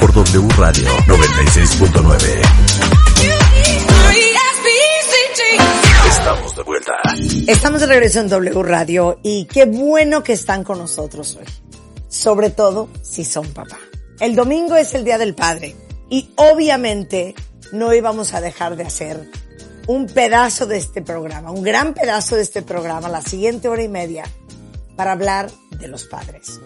Por W Radio 96.9. Estamos de vuelta. Estamos de regreso en W Radio y qué bueno que están con nosotros hoy. Sobre todo si son papá. El domingo es el Día del Padre y obviamente no íbamos a dejar de hacer un pedazo de este programa, un gran pedazo de este programa, la siguiente hora y media, para hablar de los padres.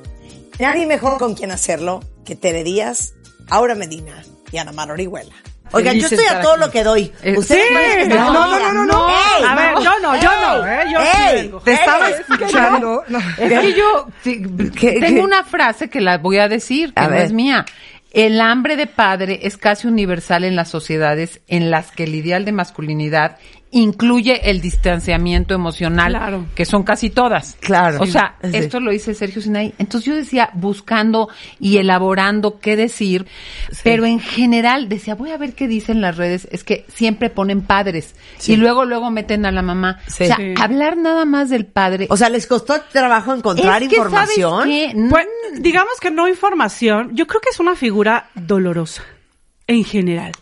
Nadie mejor con quien hacerlo que Tere Díaz, Aura Medina y Ana Mar Orihuela. Oigan, yo estoy a todo lo que doy. Eh, Ustedes sí, no, no, no, no, no. Ey, A ver, yo no, yo no, ¿eh? Yo sí Ey, vengo. Te estaba ey, escuchando. No. Es que yo sí, ¿Qué- tengo qué? una frase que la voy a decir, que A no ver. es mía. El hambre de padre es casi universal en las sociedades en las que el ideal de masculinidad incluye el distanciamiento emocional, Claro. que son casi todas. Claro. O sea, Sí. esto lo dice Sergio Sinay. Entonces yo decía, buscando y elaborando qué decir, pero en general decía, voy a ver qué dicen las redes, es que siempre ponen padres y luego luego meten a la mamá. Sí. O sea, Sí. hablar nada más del padre. O sea, ¿les costó trabajo encontrar es que, información? ¿sabes qué? Pues, digamos que no información. Yo creo que es una figura dolorosa en general.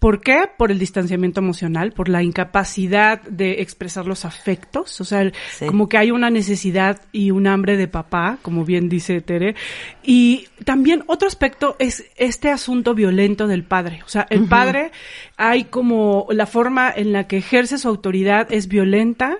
¿Por qué? Por el distanciamiento emocional, por la incapacidad de expresar los afectos, o sea, Sí. como que hay una necesidad y un hambre de papá, como bien dice Tere. Y también otro aspecto es este asunto violento del padre. O sea, el padre hay como la forma en la que ejerce su autoridad es violenta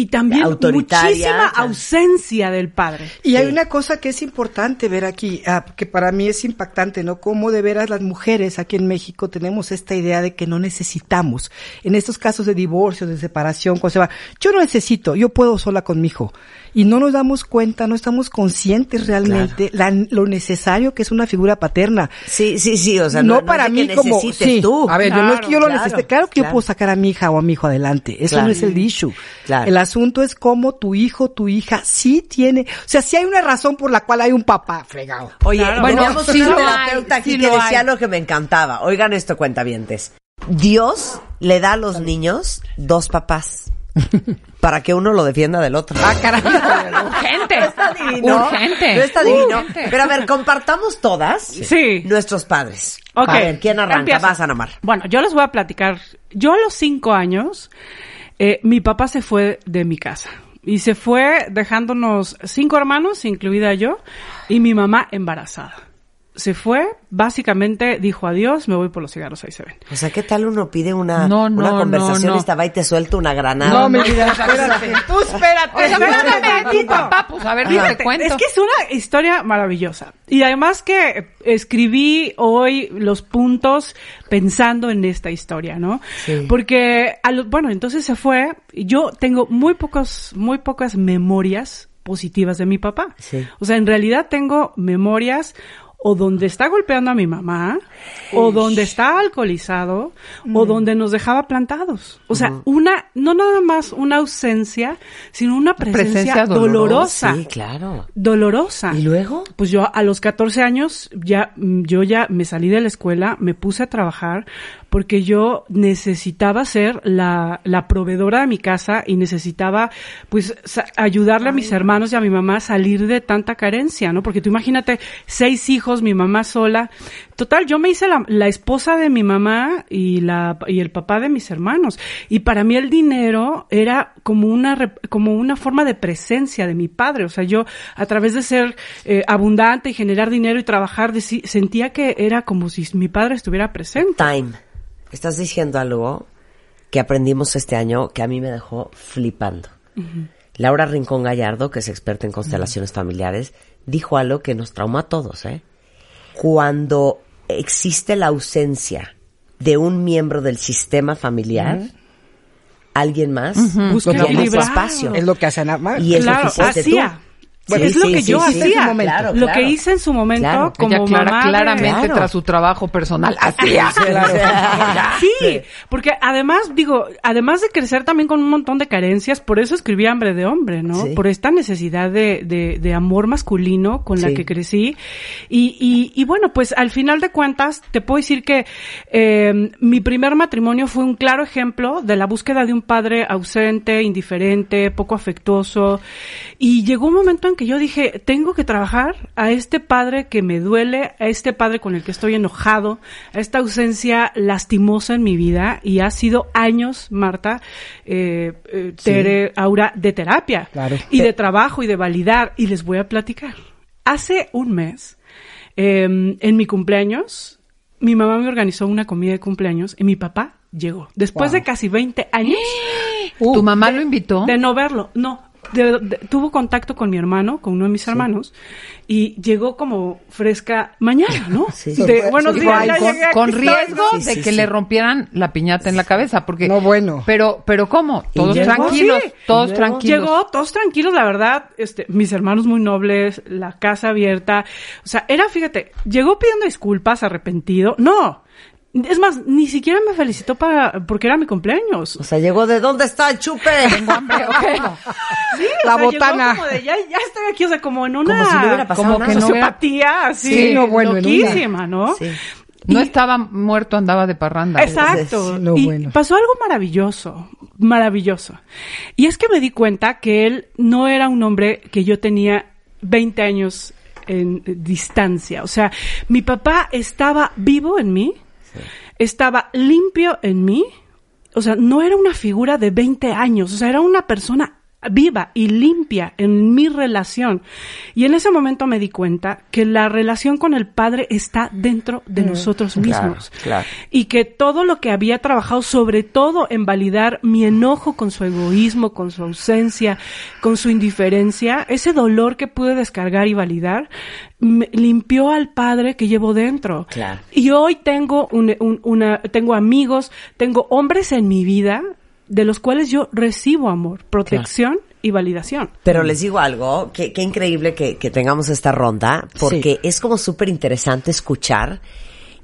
y también muchísima claro. ausencia del padre. Y hay una cosa que es importante ver aquí, ah, que para mí es impactante, ¿no? Cómo de veras las mujeres aquí en México tenemos esta idea de que no necesitamos. En estos casos de divorcio, de separación, cuando se va, yo no necesito, yo puedo sola con mi hijo. Y no nos damos cuenta, no estamos conscientes realmente la- lo necesario que es una figura paterna. Sí, sí, sí, o sea, no, no, no para es de mí que como sí. tú. A ver, yo no es que yo lo Claro, necesite. Claro que yo claro. puedo sacar a mi hija o a mi hijo adelante. Eso Claro. no es el issue. Claro. El asunto es cómo tu hijo, tu hija sí tiene, o sea, sí hay una razón por la cual hay un papá fregado. Oye, Claro. bueno, teníamos sí una lo hay, terapeuta aquí sí que lo decía hay. lo que me encantaba. Oigan esto, cuentavientes. Dios le da a los niños dos papás para que uno lo defienda del otro. Ah, caray. Urgente. No está divino. Urgente. No está divino. Urgente. Pero a ver, compartamos todas Sí. nuestros padres. Ok. A ver, ¿quién arranca? Empiezo. Vas, Ana Mar. Bueno, yo les voy a platicar. Yo a los cinco años, eh, mi papá se fue de mi casa. Y se fue dejándonos cinco hermanos, incluida yo, y mi mamá embarazada. Se fue, básicamente dijo adiós, me voy por los cigarros, ahí se ven. O sea, ¿qué tal uno pide una, No, una no, conversación no, no. y esta va y te suelta una granada? No, mi vida, espérate. Tú espérate. Espérate papá, pues a ver, Fíjate, cuento. Es que es una historia maravillosa. Y además que escribí hoy los puntos pensando en esta historia, ¿no? Sí. Porque, a lo- bueno, entonces se fue. y Yo tengo muy pocos, muy pocas memorias positivas de mi papá. Sí. O sea, en realidad tengo memorias o donde está golpeando a mi mamá, o donde está alcoholizado, o donde nos dejaba plantados. O sea, una, no nada más una ausencia, sino una presencia, Presencia dolorosa. dolorosa. Sí, claro. Dolorosa. ¿Y luego? Pues yo a los 14 años ya mm, yo ya me salí de la escuela, me puse a trabajar porque yo necesitaba ser la, la proveedora de mi casa y necesitaba pues ayudarle a mis hermanos y a mi mamá a salir de tanta carencia, ¿no? Porque tú imagínate seis hijos, mi mamá sola. Total, yo me hice la, la esposa de mi mamá y la y el papá de mis hermanos y para mí el dinero era como una como una forma de presencia de mi padre, o sea, yo a través de ser eh, abundante y generar dinero y trabajar deci- sentía que era como si mi padre estuviera presente. Time. Estás diciendo algo que aprendimos este año que a mí me dejó flipando. Laura Rincón Gallardo, que es experta en constelaciones familiares, dijo algo que nos traumó a todos, ¿eh? Cuando existe la ausencia de un miembro del sistema familiar, alguien más Busca llena ese equilibrar. espacio. Es lo que hacen Amar. Y eso claro, fuiste hacía. tú. Bueno, Sí, es lo sí, que yo sí, hacía. momento. Claro, Lo claro. que hice en su momento Claro. como Ella clara- mamá claramente Claro. tras su trabajo personal hacía. Sí, porque además, digo, además de crecer también con un montón de carencias, por eso escribí Hambre de Hombre, ¿no? Sí. Por esta necesidad de, de, de amor masculino con la que crecí. Y, y, y bueno, pues al final de cuentas, te puedo decir que eh, mi primer matrimonio fue un claro ejemplo de la búsqueda de un padre ausente, indiferente, poco afectuoso. Y llegó un momento en que yo dije, tengo que trabajar a este padre que me duele, a este padre con el que estoy enojado, a esta ausencia lastimosa en mi vida y ha sido años, Marta, eh, eh, Tere, Aura, de terapia Claro. y de trabajo y de validar y les voy a platicar. Hace un mes, eh, en mi cumpleaños, mi mamá me organizó una comida de cumpleaños y mi papá llegó. Después Wow. de casi 20 años ¿Tu mamá lo invitó? de no verlo, no. De- de- tuvo contacto con mi hermano, con uno de mis hermanos, y llegó como fresca mañana, ¿no? Sí. De, buenos días, ya con, con riesgo de sí, que sí. le rompieran la piñata en la cabeza, porque No, bueno. Pero, pero cómo, ¿Y todos llegó? tranquilos, Sí. todos tranquilos. Llegó, todos tranquilos, la verdad, este, mis hermanos muy nobles, la casa abierta. O sea, era, fíjate, llegó pidiendo disculpas, arrepentido. No. Es más, ni siquiera me felicitó para, porque era mi cumpleaños. O sea, llegó de ¿dónde está el chupe? Tengo hambre, ok. Sí, o La sea, llegó botana. como de, ya, ya estoy aquí, o sea, como en una Como si no hubiera pasado como que no hubiera- sociopatía, así, Sí, no, bueno, loquísima, ¿no? Sí. No estaba muerto, andaba de parranda. Exacto. No, y bueno. pasó algo maravilloso, maravilloso. Y es que me di cuenta que él no era un hombre que yo tenía 20 años en distancia. O sea, mi papá estaba vivo en mí, estaba limpio en mí. O sea, no era una figura de 20 años, o sea, era una persona viva y limpia en mi relación. Y en ese momento me di cuenta que la relación con el padre está dentro de nosotros claro, mismos claro. y que todo lo que había trabajado, sobre todo en validar mi enojo con su egoísmo, con su ausencia, con su indiferencia, ese dolor que pude descargar y validar, me limpió al padre que llevo dentro. Claro. Y hoy tengo un- un- una, tengo amigos, tengo hombres en mi vida de los cuales yo recibo amor, protección y validación. Pero les digo algo, que, qué increíble que, que tengamos esta ronda, porque es como súper interesante escuchar,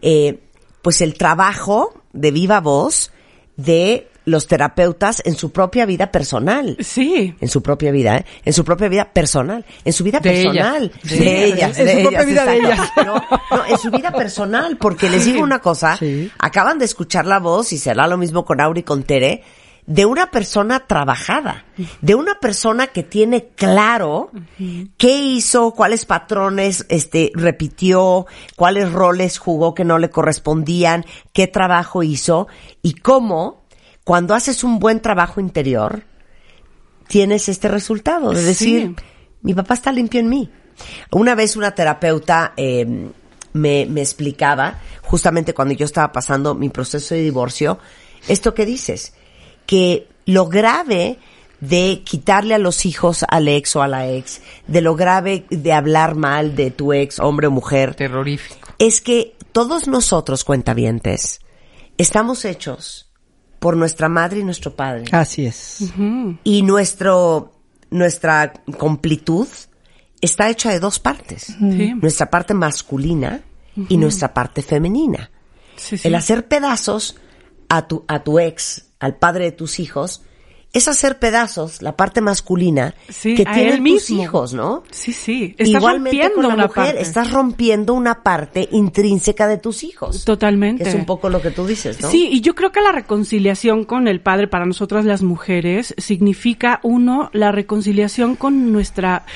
eh, pues el trabajo de viva voz de los terapeutas en su propia vida personal. Sí. En su propia vida, ¿eh? En su propia vida personal. En su vida De personal. ellas. De, Sí, ellas. en de su propia vida de ellas. No, no, en su vida personal. Porque les digo una cosa. Sí. Acaban de escuchar la voz y será lo mismo con Auri y con Tere. De una persona trabajada. De una persona que tiene claro qué hizo, cuáles patrones, este, repitió, cuáles roles jugó que no le correspondían, qué trabajo hizo y cómo, cuando haces un buen trabajo interior, tienes este resultado de Sí. decir, mi papá está limpio en mí. Una vez una terapeuta eh, me, me explicaba, justamente cuando yo estaba pasando mi proceso de divorcio, esto que dices, que lo grave de quitarle a los hijos al ex o a la ex, de lo grave de hablar mal de tu ex, hombre o mujer, Terrorífico. es que todos nosotros, cuentavientes, estamos hechos por nuestra madre y nuestro padre Así es. y nuestro nuestra completud está hecha de dos partes Sí. nuestra parte masculina y nuestra parte femenina Sí, sí. el hacer pedazos a tu a tu ex al padre de tus hijos es hacer pedazos la parte masculina Sí, que tienen tus mismo. hijos no Sí, sí. Estás igualmente rompiendo con la una mujer parte. estás rompiendo una parte intrínseca de tus hijos Totalmente. que es un poco lo que tú dices no Sí, y yo creo que la reconciliación con el padre para nosotras las mujeres significa uno la reconciliación con nuestra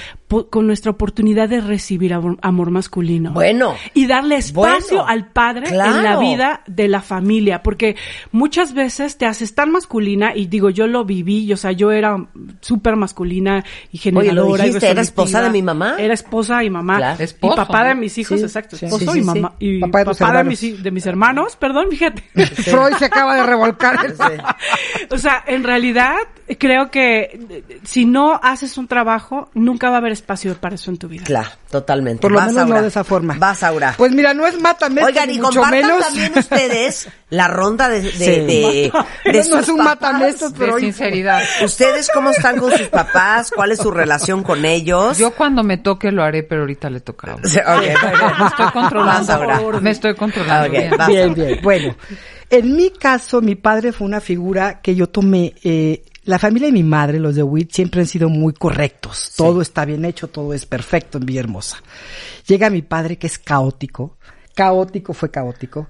con nuestra oportunidad de recibir amor, amor masculino. Bueno. y darle espacio Bueno, al padre en la vida de la familia, porque muchas veces te haces tan masculina y digo, yo lo viví, y, o sea, yo era súper masculina y generadora. y dijiste, era esposa de mi mamá. Era esposa y mamá. Claro. Esposo, y papá de mis hijos, Sí, exacto, sí, esposo sí, y mamá. sí. Y Papá de papá de mis, de mis hermanos, perdón, fíjate. Freud se acaba de revolcar. o sea, en realidad creo que eh, si no haces un trabajo, nunca va a haber espacio para eso en tu vida. Claro, totalmente. Por lo Vas, menos Aura. no de esa forma. Vas, Aura. Pues mira, no es mátame, Oigan, y mucho compartan menos. también ustedes la ronda de, de, Sí. de, de no es un matamestos, pero De sinceridad. ¿Ustedes cómo están con sus papás? ¿Cuál es su relación con ellos? Yo cuando me toque lo haré, pero ahorita le toca a uno. Sí, ok, muy bien. Me estoy controlando. Vas, Aura. Me estoy controlando. Bien. Bien, bien. Bueno, en mi caso, mi padre fue una figura que yo tomé. Eh, la familia de mi madre, los de Witt, siempre han sido muy correctos. Todo está bien hecho, todo es perfecto en Villahermosa. Llega mi padre, que es caótico. Caótico fue caótico.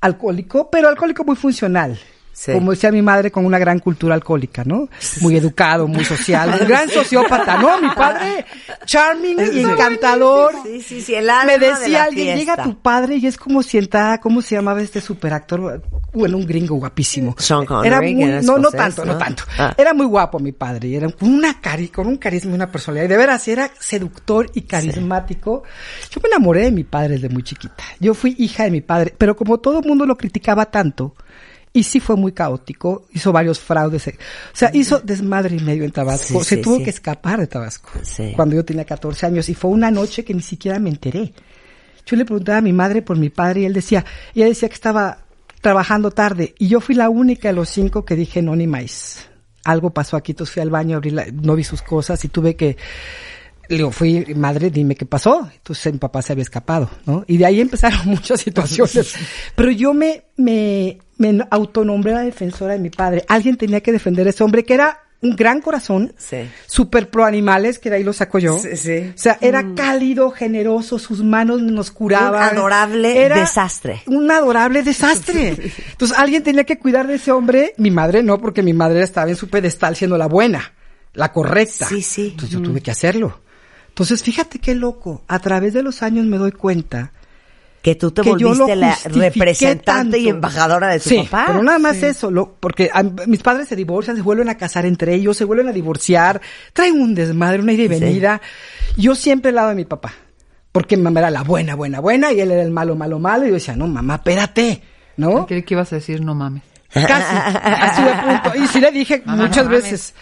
Alcohólico, pero alcohólico muy funcional. Sí. Como decía mi madre, con una gran cultura alcohólica, ¿no? Muy educado, muy social, un gran sociópata, ¿no? Mi padre, charming y encantador. Sí, sí, sí, el alma Me de la decía alguien, fiesta. llega tu padre y es como si entrara, ¿cómo se llamaba este superactor? Bueno, un gringo guapísimo. Sean Connery, Era muy, no, no tanto, no, ¿no? tanto. Ah. Era muy guapo mi padre, y era con una cari, con un carisma y una personalidad. Y de veras, era seductor y carismático. Yo me enamoré de mi padre desde muy chiquita. Yo fui hija de mi padre, pero como todo el mundo lo criticaba tanto, y sí fue muy caótico, hizo varios fraudes, o sea, hizo desmadre y medio en Tabasco, Sí, se sí, tuvo sí. que escapar de Tabasco Sí. cuando yo tenía 14 años y fue una noche que ni siquiera me enteré. Yo le preguntaba a mi madre por mi padre y él decía, ella decía que estaba trabajando tarde y yo fui la única de los cinco que dije no ni más. Algo pasó aquí, entonces fui al baño, abrí la- no vi sus cosas y tuve que, le digo, fui, madre, dime qué pasó. Entonces mi papá se había escapado, ¿no? Y de ahí empezaron muchas situaciones. Pero yo me, me, me autonombré la defensora de mi padre. Alguien tenía que defender a ese hombre que era un gran corazón, Sí. super pro animales, que de ahí lo saco yo. Sí, sí. O sea, era cálido, generoso, sus manos nos curaban. Un adorable Era desastre. Un adorable desastre. Entonces alguien tenía que cuidar de ese hombre. Mi madre no, porque mi madre estaba en su pedestal siendo la buena, la correcta. Sí, sí. Entonces yo tuve que hacerlo. Entonces fíjate qué loco. A través de los años me doy cuenta Que tú te que volviste la representante y embajadora de tu sí, papá. pero nada más eso, lo, porque a- mis padres se divorcian, se vuelven a casar entre ellos, se vuelven a divorciar, traen un desmadre, una ida y Sí. venida. Yo siempre al lado de mi papá, porque mi mamá era la buena, buena, buena, y él era el malo, malo, malo, y yo decía, no, mamá, espérate, ¿no? Creí que ibas a decir no mames. Casi, así de punto. Y sí le dije Mamá, muchas no mames.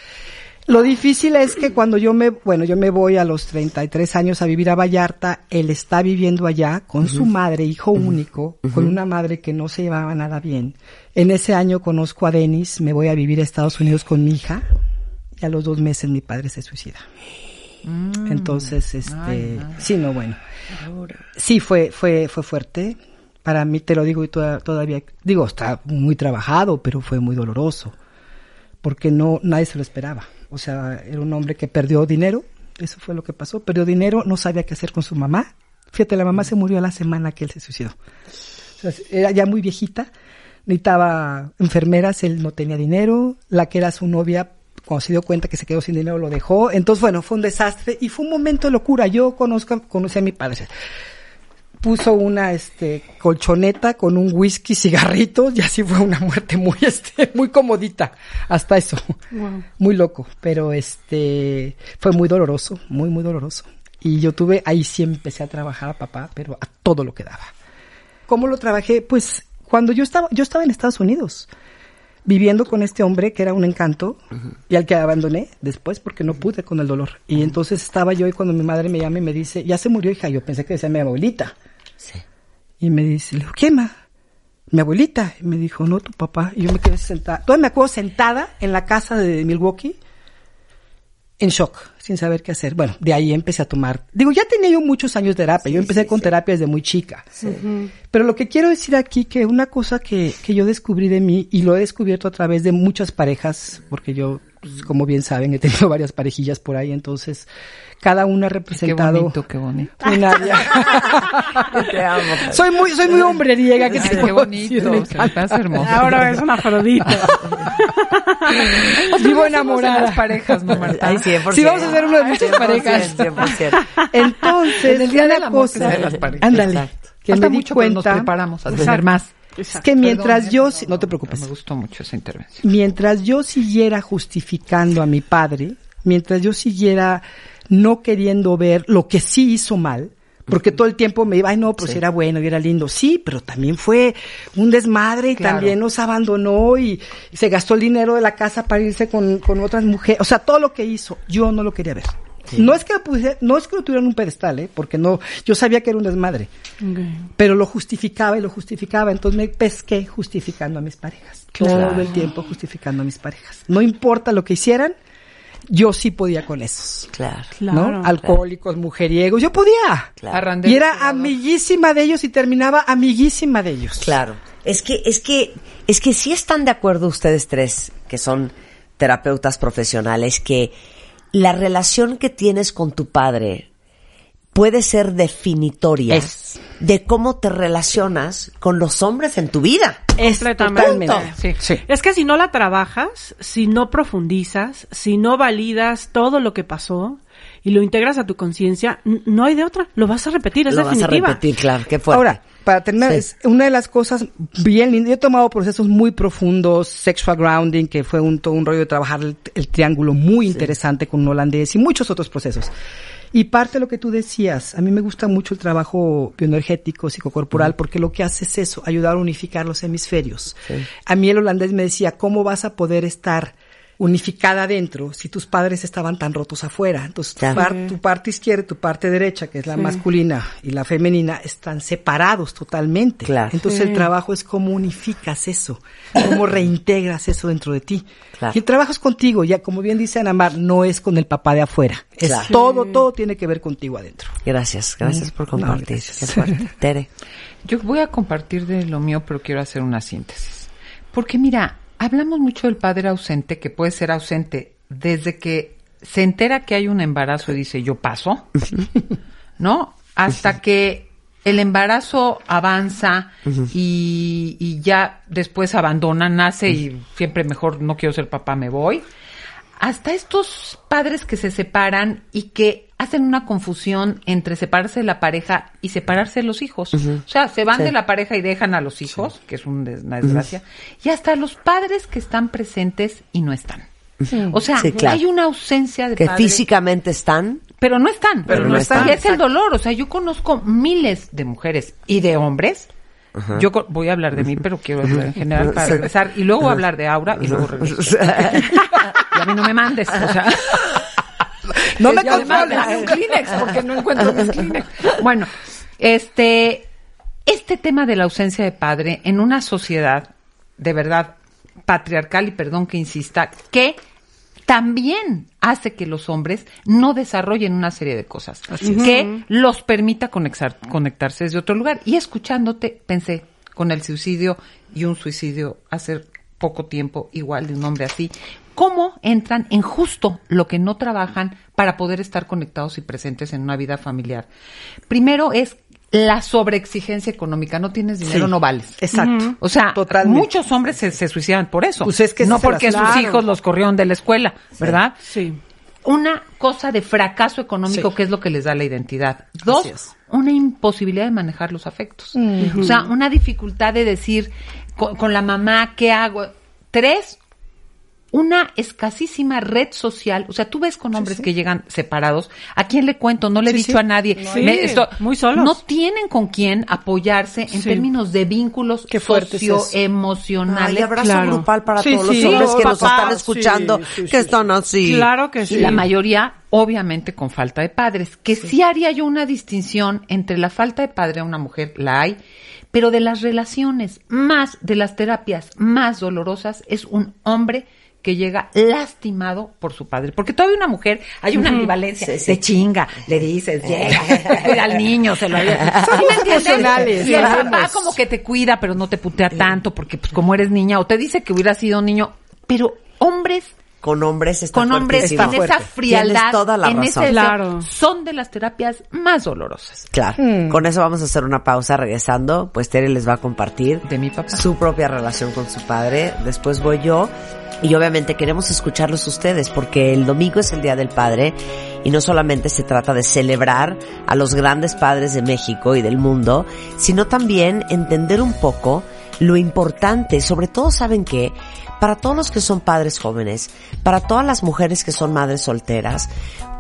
Lo difícil es que cuando yo me, bueno, yo me voy a los 33 años a vivir a Vallarta, él está viviendo allá con su madre, hijo único, con una madre que no se llevaba nada bien. En ese año conozco a Denis, me voy a vivir a Estados Unidos con mi hija, y a los dos meses mi padre se suicida. Entonces, este, sí, no, bueno. Sí, fue, fue, fue fuerte. Para mí, te lo digo y toda- todavía, digo, está muy trabajado, pero fue muy doloroso. Porque no, nadie se lo esperaba. O sea, era un hombre que perdió dinero. Eso fue lo que pasó. Perdió dinero, no sabía qué hacer con su mamá. Fíjate, la mamá se murió la semana que él se suicidó. Era ya muy viejita. Necesitaba enfermeras, él no tenía dinero. La que era su novia, cuando se dio cuenta que se quedó sin dinero, lo dejó. Entonces, bueno, fue un desastre y fue un momento de locura. Yo conozco, conocí a mi padre puso una este colchoneta con un whisky, cigarritos y así fue una muerte muy este muy comodita hasta eso. Muy loco, pero este fue muy doloroso, muy muy doloroso. Y yo tuve ahí sí empecé a trabajar a papá, pero a todo lo que daba. ¿Cómo lo trabajé? Pues cuando yo estaba yo estaba en Estados Unidos viviendo con este hombre que era un encanto y al que abandoné después porque no pude con el dolor. Y entonces estaba yo y cuando mi madre me llama y me dice, ya se murió hija, yo pensé que decía mi abuelita. Y me dice, le digo, ¿quién ma? Mi abuelita. Y me dijo, no, tu papá. Y yo me quedé sentada. Todavía me acuerdo sentada en la casa de Milwaukee, en shock, sin saber qué hacer. Bueno, de ahí empecé a tomar. Digo, ya tenía yo muchos años de terapia. yo empecé con terapia desde muy chica. Pero lo que quiero decir aquí, que una cosa que, que yo descubrí de mí, y lo he descubierto a través de muchas parejas, porque yo, pues, como bien saben, he tenido varias parejillas por ahí, entonces, cada una ha Qué representado bonito, qué bonito. una Te amo. soy muy, soy muy hombreriega, que te qué bonito. Estás. Ahora es una afrodita. Vivo de enamorada. las parejas, ¿no, Marta? Ay, 100%. Sí, vamos a hacer uno de muchas 100%, parejas. 100%. Entonces, En el Día una Amor se cosa, ándale, que me di mucho, pero nos cuenta preparamos a tener más. Es que mientras Perdón, yo, ¿eh? no te preocupes, Me gustó mucho esa intervención. mientras yo siguiera justificando a mi padre, mientras yo siguiera no queriendo ver lo que sí hizo mal, porque todo el tiempo me iba, ay no, pues era bueno y era lindo. Sí, pero también fue un desmadre y Claro. también nos abandonó y, y se gastó el dinero de la casa para irse con, con otras mujeres. O sea, todo lo que hizo, yo no lo quería ver. No es que lo pusiera- no es que lo tuviera en un pedestal, ¿eh? porque no, yo sabía que era un desmadre, pero lo justificaba y lo justificaba, entonces me pesqué justificando a mis parejas, todo el tiempo justificando a mis parejas. No importa lo que hicieran, yo sí podía con esos, Claro. Claro. Alcohólicos, mujeriegos, yo podía. Claro. Y era amiguísima de ellos y terminaba amiguísima de ellos. Claro. Es que, es que, es que sí están de acuerdo ustedes tres, que son terapeutas profesionales, que la relación que tienes con tu padre puede ser definitoria Es. de cómo te relacionas con los hombres en tu vida. Es completamente. totalmente. Sí. Es que si no la trabajas, si no profundizas, si no validas todo lo que pasó y lo integras a tu conciencia, no hay de otra. Lo vas a repetir, es Lo vas a repetir, claro, qué fuerte. Ahora, para terminar, Sí. es una de las cosas bien lindas. Yo he tomado procesos muy profundos, sexual grounding, que fue un, todo un rollo de trabajar el, el triángulo muy interesante con un holandés y muchos otros procesos. Y parte de lo que tú decías, a mí me gusta mucho el trabajo bioenergético, psicocorporal, porque lo que hace es eso, ayudar a unificar los hemisferios. A mí el holandés me decía, ¿cómo vas a poder estar unificada adentro si tus padres estaban tan rotos afuera? Entonces, tu, Claro. par- tu parte izquierda y tu parte derecha, que es la masculina y la femenina, están separados totalmente. Claro. Entonces, el trabajo es cómo unificas eso, cómo reintegras eso dentro de ti. Claro. Y el trabajo es contigo, ya como bien dice Ana Mar, no es con el papá de afuera. Es Claro. todo, todo tiene que ver contigo adentro. Gracias, gracias por compartir. gracias. Qué fuerte. Tere. Yo voy a compartir de lo mío, pero quiero hacer una síntesis. Porque mira, hablamos mucho del padre ausente, que puede ser ausente desde que se entera que hay un embarazo y dice yo paso, ¿no? Hasta que el embarazo avanza y, y ya después abandona, nace y siempre mejor no quiero ser papá, me voy. Hasta estos padres que se separan y que hacen una confusión entre separarse de la pareja y separarse de los hijos. O sea, se van Sí. de la pareja y dejan a los hijos, que es un des- una desgracia. Y hasta los padres que están presentes y no están. O sea, Sí, claro. hay una ausencia de Que padres. físicamente están. Pero no están. Pero no están. Y es el dolor. O sea, yo conozco miles de mujeres y de hombres. Yo voy a hablar de mí, pero quiero hablar en general para regresar. Y luego hablar de Aura y luego regreso. y a mí no me mandes. O sea, No me dame un Kleenex porque no encuentro mis Kleenex. Bueno, este, este tema de la ausencia de padre en una sociedad de verdad patriarcal y perdón que insista, que también hace que los hombres no desarrollen una serie de cosas que los permita conectar, conectarse desde otro lugar. Y escuchándote, pensé con el suicidio y un suicidio hace poco tiempo igual de un hombre así, cómo entran en justo lo que no trabajan para poder estar conectados y presentes en una vida familiar. Primero es la sobreexigencia económica, no tienes dinero, Sí. no vales. Exacto. O sea, Totalmente. muchos hombres se, se suicidan por eso. Pues es que no porque sus hijos los corrieron de la escuela, ¿verdad? Sí. Una cosa de fracaso económico Sí. que es lo que les da la identidad. Dos, una imposibilidad de manejar los afectos. O sea, una dificultad de decir con, con la mamá, ¿qué hago? Tres, una escasísima red social. O sea, tú ves con hombres que llegan separados. ¿A quién le cuento? No le he Sí, dicho sí. a nadie. Sí, muy solos. No tienen con quién apoyarse en Sí. términos de vínculos es socioemocionales. Hay abrazo claro. grupal para Sí, todos sí. los hombres Sí, que nos están escuchando, sí, sí, que están así. Claro que Y sí. la mayoría, obviamente, con falta de padres. Que sí. haría yo una distinción entre la falta de padre a una mujer, la hay, pero de las relaciones más, de las terapias más dolorosas, es un hombre que llega lastimado por su padre. Porque todavía una mujer, hay una ambivalencia, Sí, sí. se chinga, le dices, llega, cuida al niño, se lo había... Somos ¿Sí me entiendes? emocionales, Y el papá como que te cuida, pero no te putea tanto, porque pues como eres niña, o te dice que hubiera sido niño, pero hombres Con hombres está con hombres en esa Tienes frialdad, toda la en razón. ese Claro. son de las terapias más dolorosas. Claro. Con eso vamos a hacer una pausa regresando. Pues Tere les va a compartir De mi papá. su propia relación con su padre. Después voy yo. Y obviamente queremos escucharlos ustedes porque el domingo es el Día del Padre y no solamente se trata de celebrar a los grandes padres de México y del mundo, sino también entender un poco lo importante, sobre todo saben que para todos los que son padres jóvenes, para todas las mujeres que son madres solteras,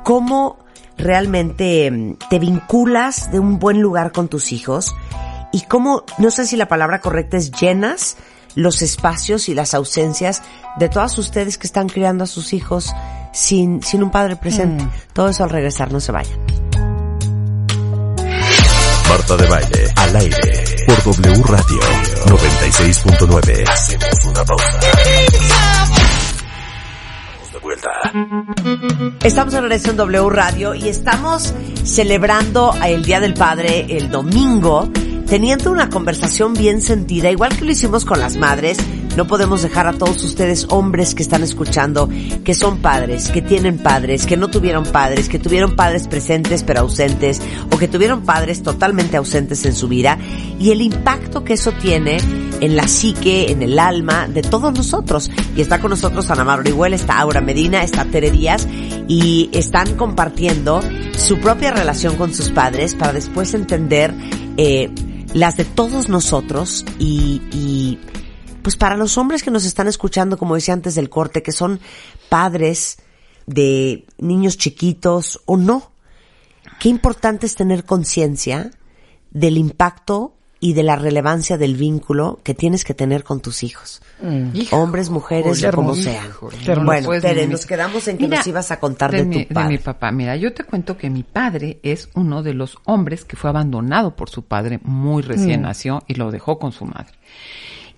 cómo realmente mm, te vinculas de un buen lugar con tus hijos y cómo, no sé si la palabra correcta es llenas los espacios y las ausencias de todas ustedes que están criando a sus hijos sin, sin un padre presente. Todo eso al regresar, no se vayan. Marta de Baile, al aire, por W Radio 96.9. Hacemos una pausa. Vamos de vuelta. Estamos en Regreso en W Radio y estamos celebrando el Día del Padre el domingo, teniendo una conversación bien sentida, igual que lo hicimos con las madres. No podemos dejar a todos ustedes hombres que están escuchando, que son padres, que tienen padres, que no tuvieron padres, que tuvieron padres presentes pero ausentes, o que tuvieron padres totalmente ausentes en su vida, y el impacto que eso tiene en la psique, en el alma de todos nosotros. Y está con nosotros Ana María Orihuel, está Aura Medina, está Tere Díaz y están compartiendo su propia relación con sus padres para después entender eh, las de todos nosotros y, y pues para los hombres que nos están escuchando, como decía antes del corte, que son padres de niños chiquitos o no, qué importante es tener conciencia del impacto y de la relevancia del vínculo que tienes que tener con tus hijos. Hombres, mujeres, Qué como sean. Bueno, Pues, Tere, mi- nos quedamos en que Mira, nos ibas a contar de, mi, tu padre. mi papá. Mira, yo te cuento que mi padre es uno de los hombres que fue abandonado por su padre muy recién Mm. nació y lo dejó con su madre.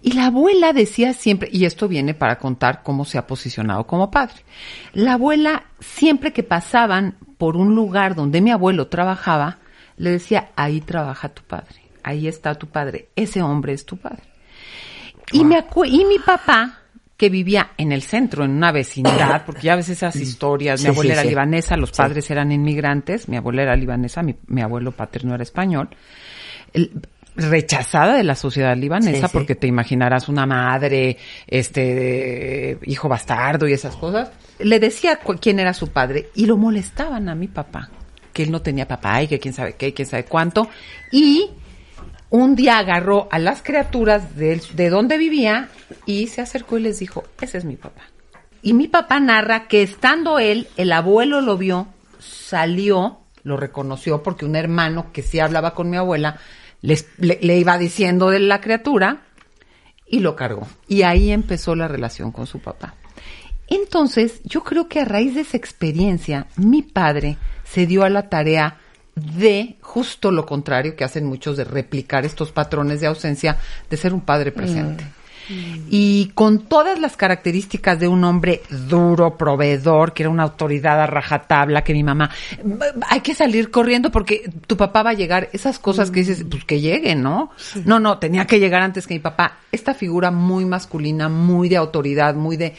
Y la abuela decía siempre, y esto viene para contar cómo se ha posicionado como padre. La abuela, siempre que pasaban por un lugar donde mi abuelo trabajaba, le decía, ahí trabaja tu padre, ahí está tu padre, ese hombre es tu padre. Y, me acu- y mi papá, que vivía en el centro, en una vecindad, porque ya ves esas historias, Sí, mi abuela sí, era sí. libanesa, los padres eran inmigrantes, mi abuela era libanesa, mi, mi abuelo paterno era español. El- rechazada de la sociedad libanesa Sí, sí. porque te imaginarás una madre, este hijo bastardo y esas cosas. Le decía quién era su padre y lo molestaban a mi papá, que él no tenía papá y que quién sabe qué, y quién sabe cuánto y un día agarró a las criaturas de, de donde vivía y se acercó y les dijo, ese es mi papá. Y mi papá narra que estando él, el abuelo lo vio, salió, lo reconoció porque un hermano que sí hablaba con mi abuela le, le iba diciendo de la criatura y lo cargó. Y ahí empezó la relación con su papá. Entonces, yo creo que a raíz de esa experiencia, mi padre se dio a la tarea de justo lo contrario que hacen muchos de replicar estos patrones de ausencia, de ser un padre presente. Y con todas las características de un hombre duro, proveedor, que era una autoridad a rajatabla, que mi mamá, hay que salir corriendo porque tu papá va a llegar, esas cosas que dices, pues que llegue, ¿no? No, no, tenía que llegar antes que mi papá. Esta figura muy masculina, muy de autoridad, muy de,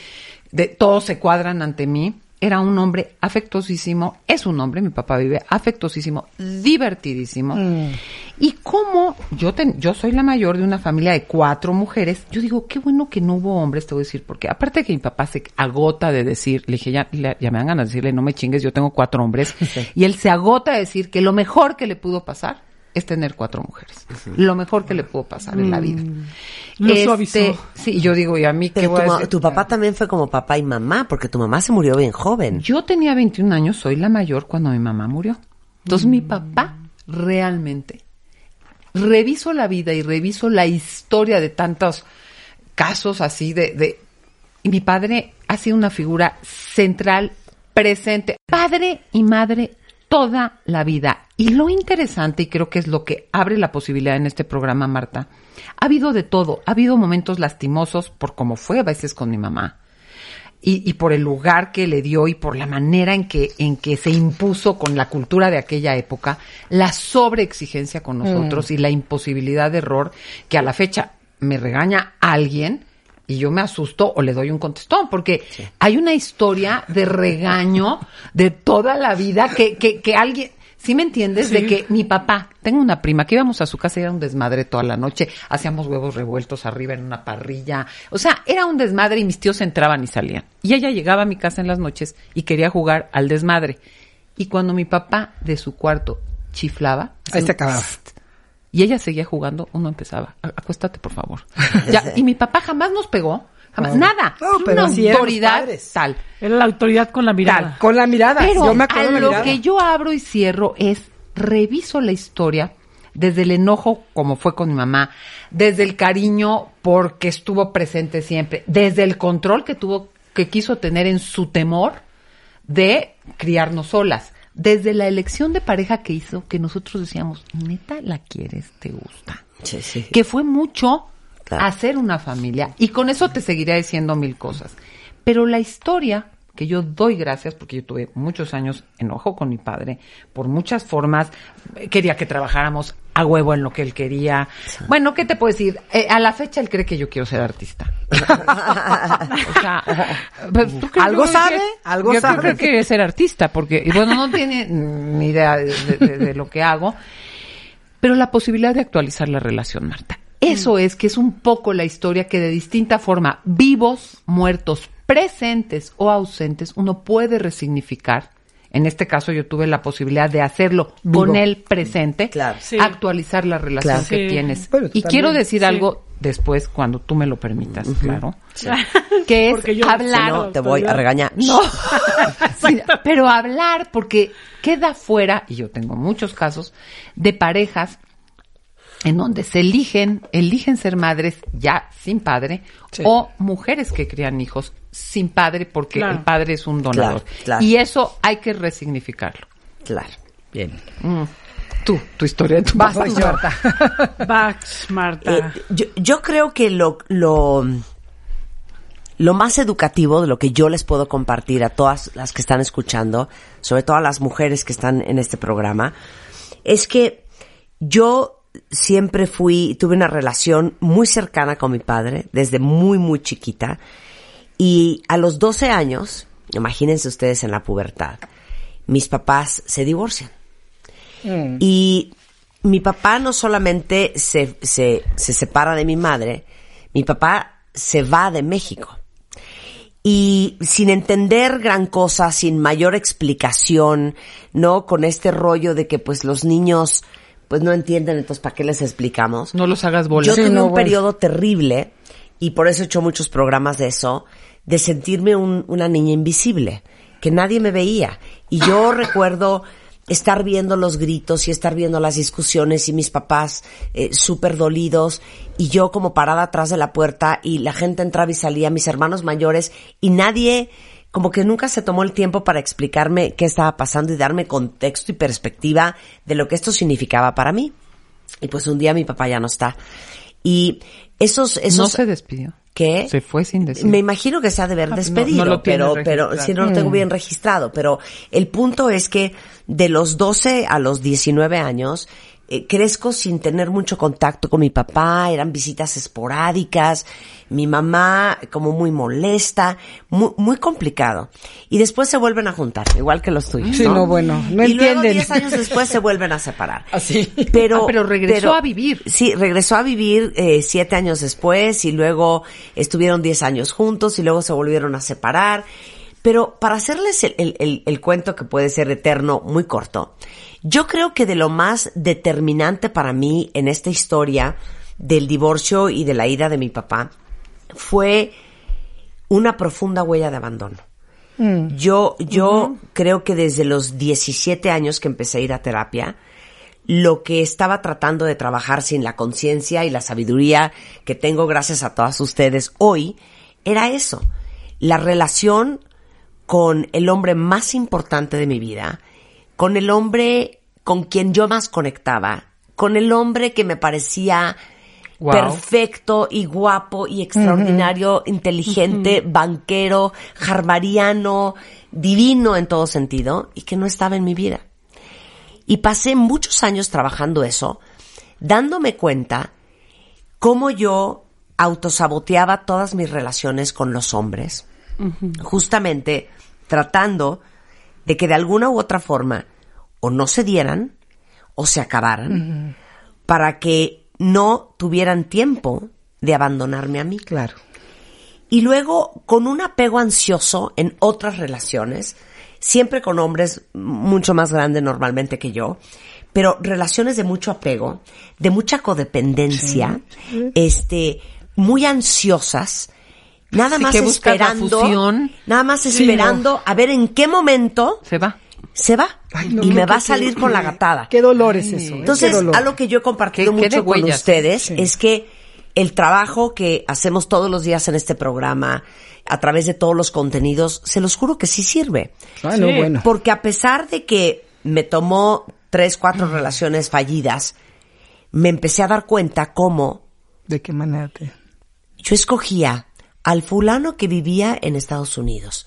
de todos se cuadran ante mí. Era un hombre afectuosísimo, es un hombre, mi papá vive afectuosísimo, divertidísimo. Y como yo, ten- yo soy la mayor de una familia de cuatro mujeres, yo digo, qué bueno que no hubo hombres, te voy a decir, porque aparte de que mi papá se agota de decir, le dije, ya, ya me dan ganas de decirle, no me chingues, yo tengo cuatro hombres, y él se agota de decir que lo mejor que le pudo pasar es tener cuatro mujeres. Lo mejor que le pudo pasar en la vida. Lo Este, suavizó. Sí, yo digo, ¿y a mí qué Pero voy a tu, papá también fue como papá y mamá, porque tu mamá se murió bien joven. Yo tenía 21 años, soy la mayor cuando mi mamá murió. Entonces mi papá realmente reviso la vida y reviso la historia de tantos casos así de, de y mi padre ha sido una figura central, presente, padre y madre toda la vida. Y lo interesante, y creo que es lo que abre la posibilidad en este programa, Marta, ha habido de todo. Ha habido momentos lastimosos por cómo fue a veces con mi mamá y, y por el lugar que le dio y por la manera en que, en que se impuso con la cultura de aquella época, la sobreexigencia con nosotros y la imposibilidad de error que a la fecha me regaña alguien y yo me asusto o le doy un contestón, porque hay una historia de regaño de toda la vida que, que, que alguien... ¿Sí me entiendes? De que mi papá, tengo una prima que íbamos a su casa y era un desmadre toda la noche, hacíamos huevos revueltos arriba en una parrilla, o sea, era un desmadre y mis tíos entraban y salían. Y ella llegaba a mi casa en las noches y quería jugar al desmadre. Y cuando mi papá de su cuarto chiflaba, Ahí se acababa. y ella seguía jugando, uno empezaba, "A- acuéstate por favor. Ya, y mi papá jamás nos pegó, jamás, nada. No, pero una así eran los autoridad tal. Era la autoridad con la mirada. Con la mirada. Pero yo me acuerdo a de la lo mirada. que yo abro y cierro es reviso la historia desde el enojo como fue con mi mamá, desde el cariño porque estuvo presente siempre, desde el control que tuvo que quiso tener en su temor de criarnos solas, desde la elección de pareja que hizo que nosotros decíamos, "Neta la quieres, te gusta." Sí, sí. que fue mucho. Hacer una familia. Y con eso te seguiré diciendo mil cosas. Pero la historia que yo doy gracias, porque yo tuve muchos años enojo con mi padre, por muchas formas, eh, quería que trabajáramos a huevo en lo que él quería. Bueno, ¿qué te puedo decir? Eh, a la fecha él cree que yo quiero ser artista. o sea, pues, ¿tú crees ¿Algo sabe? ¿Algo yo sabe? creo que quiere ser artista, porque, y bueno, no tiene ni idea de- de- de- de lo que hago pero la posibilidad de actualizar la relación, Marta. Eso es que es un poco la historia que de distinta forma, vivos, muertos, presentes o ausentes, uno puede resignificar. En este caso yo tuve la posibilidad de hacerlo con el presente, Claro. Sí. actualizar la relación Claro. que Sí. tienes. Bueno, y quiero decir Sí. algo después cuando tú me lo permitas, claro. Que es Porque yo- hablar. Si no, te voy a regañar. No, Sí, pero hablar, porque queda fuera, y yo tengo muchos casos, de parejas en donde se eligen, eligen ser madres ya sin padre, o mujeres que crían hijos sin padre porque Claro. el padre es un donador. Claro, claro. Y eso hay que resignificarlo. Claro. Bien. Tú, tu historia de tu Vas. Marta. Vax, Marta. Eh, yo, yo creo que lo, lo, lo más educativo de lo que yo les puedo compartir a todas las que están escuchando, sobre todo a las mujeres que están en este programa, es que yo siempre fui, tuve una relación muy cercana con mi padre, desde muy, muy chiquita, y a los 12 años, imagínense ustedes en la pubertad, mis papás se divorcian. Y mi papá no solamente se, se, se separa de mi madre, mi papá se va de México. Y sin entender gran cosa, sin mayor explicación, ¿no? Con este rollo de que pues los niños pues no entienden, entonces ¿para qué les explicamos? No los hagas bolas. Yo Sí, tuve no, un bueno. periodo terrible y por eso he hecho muchos programas de eso, de sentirme un- una niña invisible, que nadie me veía. Y yo recuerdo estar viendo los gritos y estar viendo las discusiones y mis papás eh, súper dolidos y yo como parada atrás de la puerta y la gente entraba y salía, mis hermanos mayores y nadie como que nunca se tomó el tiempo para explicarme qué estaba pasando y darme contexto y perspectiva de lo que esto significaba para mí. Y pues un día mi papá ya no está. Y esos, esos no se despidió. ¿Qué? Se fue sin decir. Me imagino que se ha de haber Ah, no, despedido, no lo tiene pero, pero si no lo tengo bien registrado. Pero el punto es que de los 12 a los 19 años, eh, crezco sin tener mucho contacto con mi papá, eran visitas esporádicas, mi mamá como muy molesta, muy, muy complicado. Y después se vuelven a juntar, igual que los tuyos. Sí, no, bueno, no y luego entienden. 10 años después se vuelven a separar. Así. Pero, Ah, pero regresó a vivir. Sí, regresó a vivir eh, siete años después y luego estuvieron diez años juntos y luego se volvieron a separar. Pero para hacerles el, el- el- el cuento que puede ser eterno, muy corto, yo creo que de lo más determinante para mí en esta historia del divorcio y de la ida de mi papá fue una profunda huella de abandono. Yo, yo creo que desde los 17 años que empecé a ir a terapia, lo que estaba tratando de trabajar sin la conciencia y la sabiduría que tengo gracias a todas ustedes hoy, era eso. La relación con el hombre más importante de mi vida, con el hombre con quien yo más conectaba, con el hombre que me parecía Wow. perfecto y guapo y extraordinario, inteligente, banquero, harvariano, divino en todo sentido y que no estaba en mi vida. Y pasé muchos años trabajando eso, dándome cuenta cómo yo autosaboteaba todas mis relaciones con los hombres, justamente tratando de que de alguna u otra forma o no se dieran o se acabaran para que no tuvieran tiempo de abandonarme a mí. Claro. Y luego, con un apego ansioso en otras relaciones, siempre con hombres mucho más grandes normalmente que yo, pero relaciones de mucho apego, de mucha codependencia, este, muy ansiosas, nada más que buscas la esperando, fusión. nada más Sí, esperando a ver en qué momento Se va. se va Ay, no, y qué- me qué- va a qué- salir con la gatada. Qué dolor es eso. ¿eh? Entonces, Qué dolor. algo que yo he compartido Qué- qué mucho con ustedes Sí. es que el trabajo que hacemos todos los días en este programa, a través de todos los contenidos, se los juro que sí sirve. Ah, no, Sí. bueno. Porque a pesar de que me tomó tres, cuatro relaciones fallidas, me empecé a dar cuenta cómo ¿De qué manera te...? yo escogía al fulano que vivía en Estados Unidos,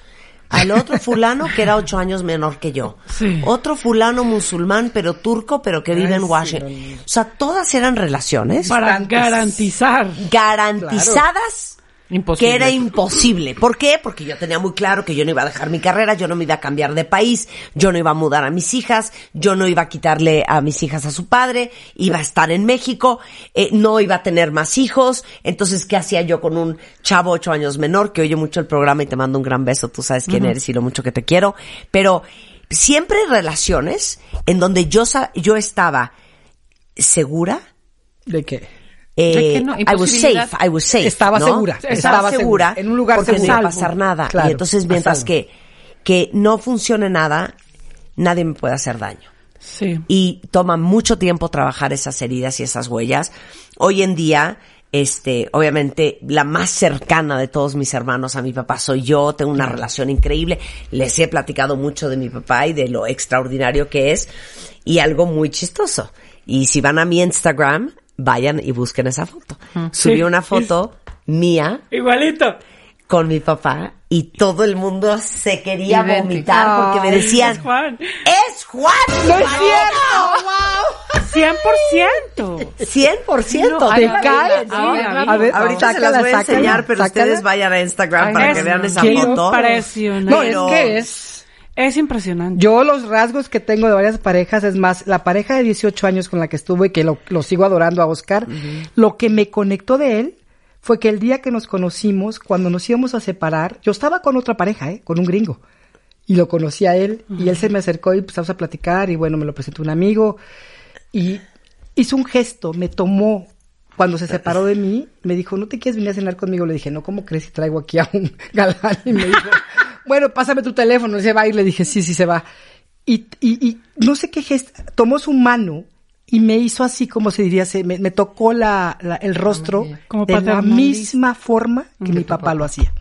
al otro fulano que era ocho años menor que yo, Sí. otro fulano musulmán pero turco pero que vive Ay, en Washington. O sea, todas eran relaciones para garantizar. garantizadas Imposible. que era imposible. ¿Por qué? Porque yo tenía muy claro que yo no iba a dejar mi carrera, yo no me iba a cambiar de país, yo no iba a mudar a mis hijas, yo no iba a quitarle a mis hijas a su padre, iba a estar en México, eh, no iba a tener más hijos. Entonces, ¿qué hacía yo con un chavo ocho años menor que oye mucho el programa y te mando un gran beso? Tú sabes quién eres y lo mucho que te quiero. Pero siempre relaciones en donde yo, yo estaba segura. ¿De qué? Eh. I was safe, I was safe. Estaba ¿no? segura, Estaba, estaba segura. segura, en un lugar porque no iba a pasar nada. Claro, y entonces, a mientras que, que no funcione nada, nadie me puede hacer daño. Sí. Y toma mucho tiempo trabajar esas heridas y esas huellas. Hoy en día, este, obviamente, la más cercana de todos mis hermanos a mi papá soy yo. Tengo una relación increíble. Les he platicado mucho de mi papá y de lo extraordinario que es. Y algo muy chistoso. Y si van a mi Instagram, vayan y busquen esa foto. Subí Sí. una foto mía Igualito. con mi papá y todo el mundo se quería vomitar porque me Es decían, Juan. ¡Es Juan! ¡No es ¡100%! 100%. No, ¿Te a ver, cae? a ver, Ahorita se las voy a sácala, enseñar, pero sácala. ustedes vayan a Instagram Ay, para es que vean esa foto. impresionante. No, es que es... Es impresionante. Yo los rasgos que tengo de varias parejas, es más, la pareja de 18 años con la que estuve y que lo, lo sigo adorando a Oscar, lo que me conectó de él fue que el día que nos conocimos, cuando nos íbamos a separar, yo estaba con otra pareja, ¿eh? con un gringo. Y lo conocí a él y él se me acercó y empezamos a platicar y bueno, me lo presentó un amigo y hizo un gesto, me tomó cuando se separó de mí, me dijo, ¿no te quieres venir a cenar conmigo? Le dije, no, ¿cómo crees si traigo aquí a un galán? Y me dijo, bueno, pásame tu teléfono, se va a ir. Le dije, sí, sí, se va. Y, y, y no sé qué gesto, tomó su mano y me hizo así, como se diría, se, me, me tocó la, la- el rostro Como de la misma forma que mi papá lo hacía.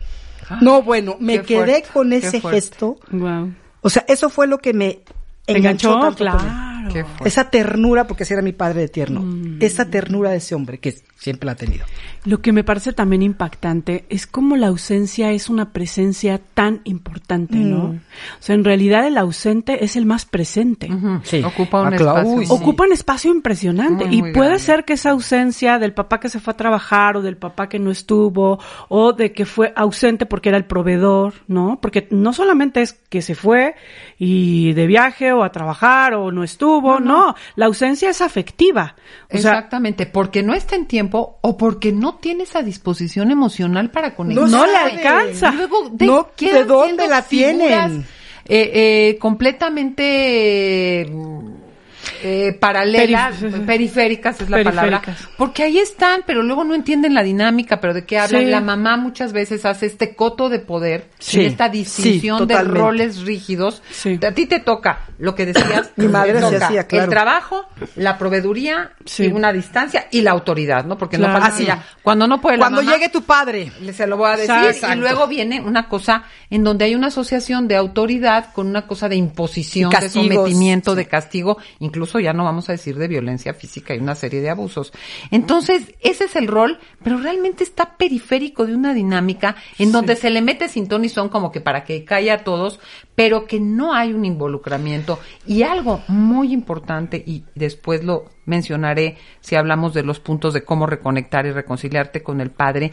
No, bueno, me Qué quedé fuerte, con ese gesto. Wow. O sea, eso fue lo que me ¿Te enganchó, enganchó? tanto. Claro. Esa ternura, porque ese era mi padre de tierno. Mm. Esa ternura de ese hombre que siempre la ha tenido. Lo que me parece también impactante es cómo la ausencia es una presencia tan importante, ¿no? O sea, en realidad el ausente es el más presente. Sí. Ocupa un espacio. Uy, sí. Ocupa un espacio impresionante Muy, y muy puede grande. ser que esa ausencia del papá que se fue a trabajar o del papá que no estuvo o de que fue ausente porque era el proveedor, ¿no? Porque no solamente es que se fue y de viaje o a trabajar o no estuvo, no, la ausencia es afectiva. O sea, Exactamente, porque no está en tiempo o porque no tiene esa disposición emocional para conectar. No le sabe. alcanza. Luego, de, No, ¿de dónde la tienen? eh, eh, completamente eh, paralelas, Perif- periféricas es la palabra, porque ahí están, pero luego no entienden la dinámica, pero de qué hablan. Sí. La mamá muchas veces hace este coto de poder, Sí, esta sí, distinción de roles rígidos. A ti te toca lo que decías, Mi madre te se toca hacía, claro. el trabajo, la proveeduría y una distancia y la autoridad, ¿no? Porque Claro. no Así. que ya, cuando no puede la Cuando mamá, llegue tu padre. le- se lo voy a decir Exacto. y luego viene una cosa en donde hay una asociación de autoridad con una cosa de imposición, de sometimiento, de castigo, incluso ya no vamos a decir de violencia física y una serie de abusos. Entonces, ese es el rol, pero realmente está periférico de una dinámica en donde se le mete sin ton y son como que para que caiga a todos, pero que no hay un involucramiento y algo muy importante y después lo mencionaré si hablamos de los puntos de cómo reconectar y reconciliarte con el padre,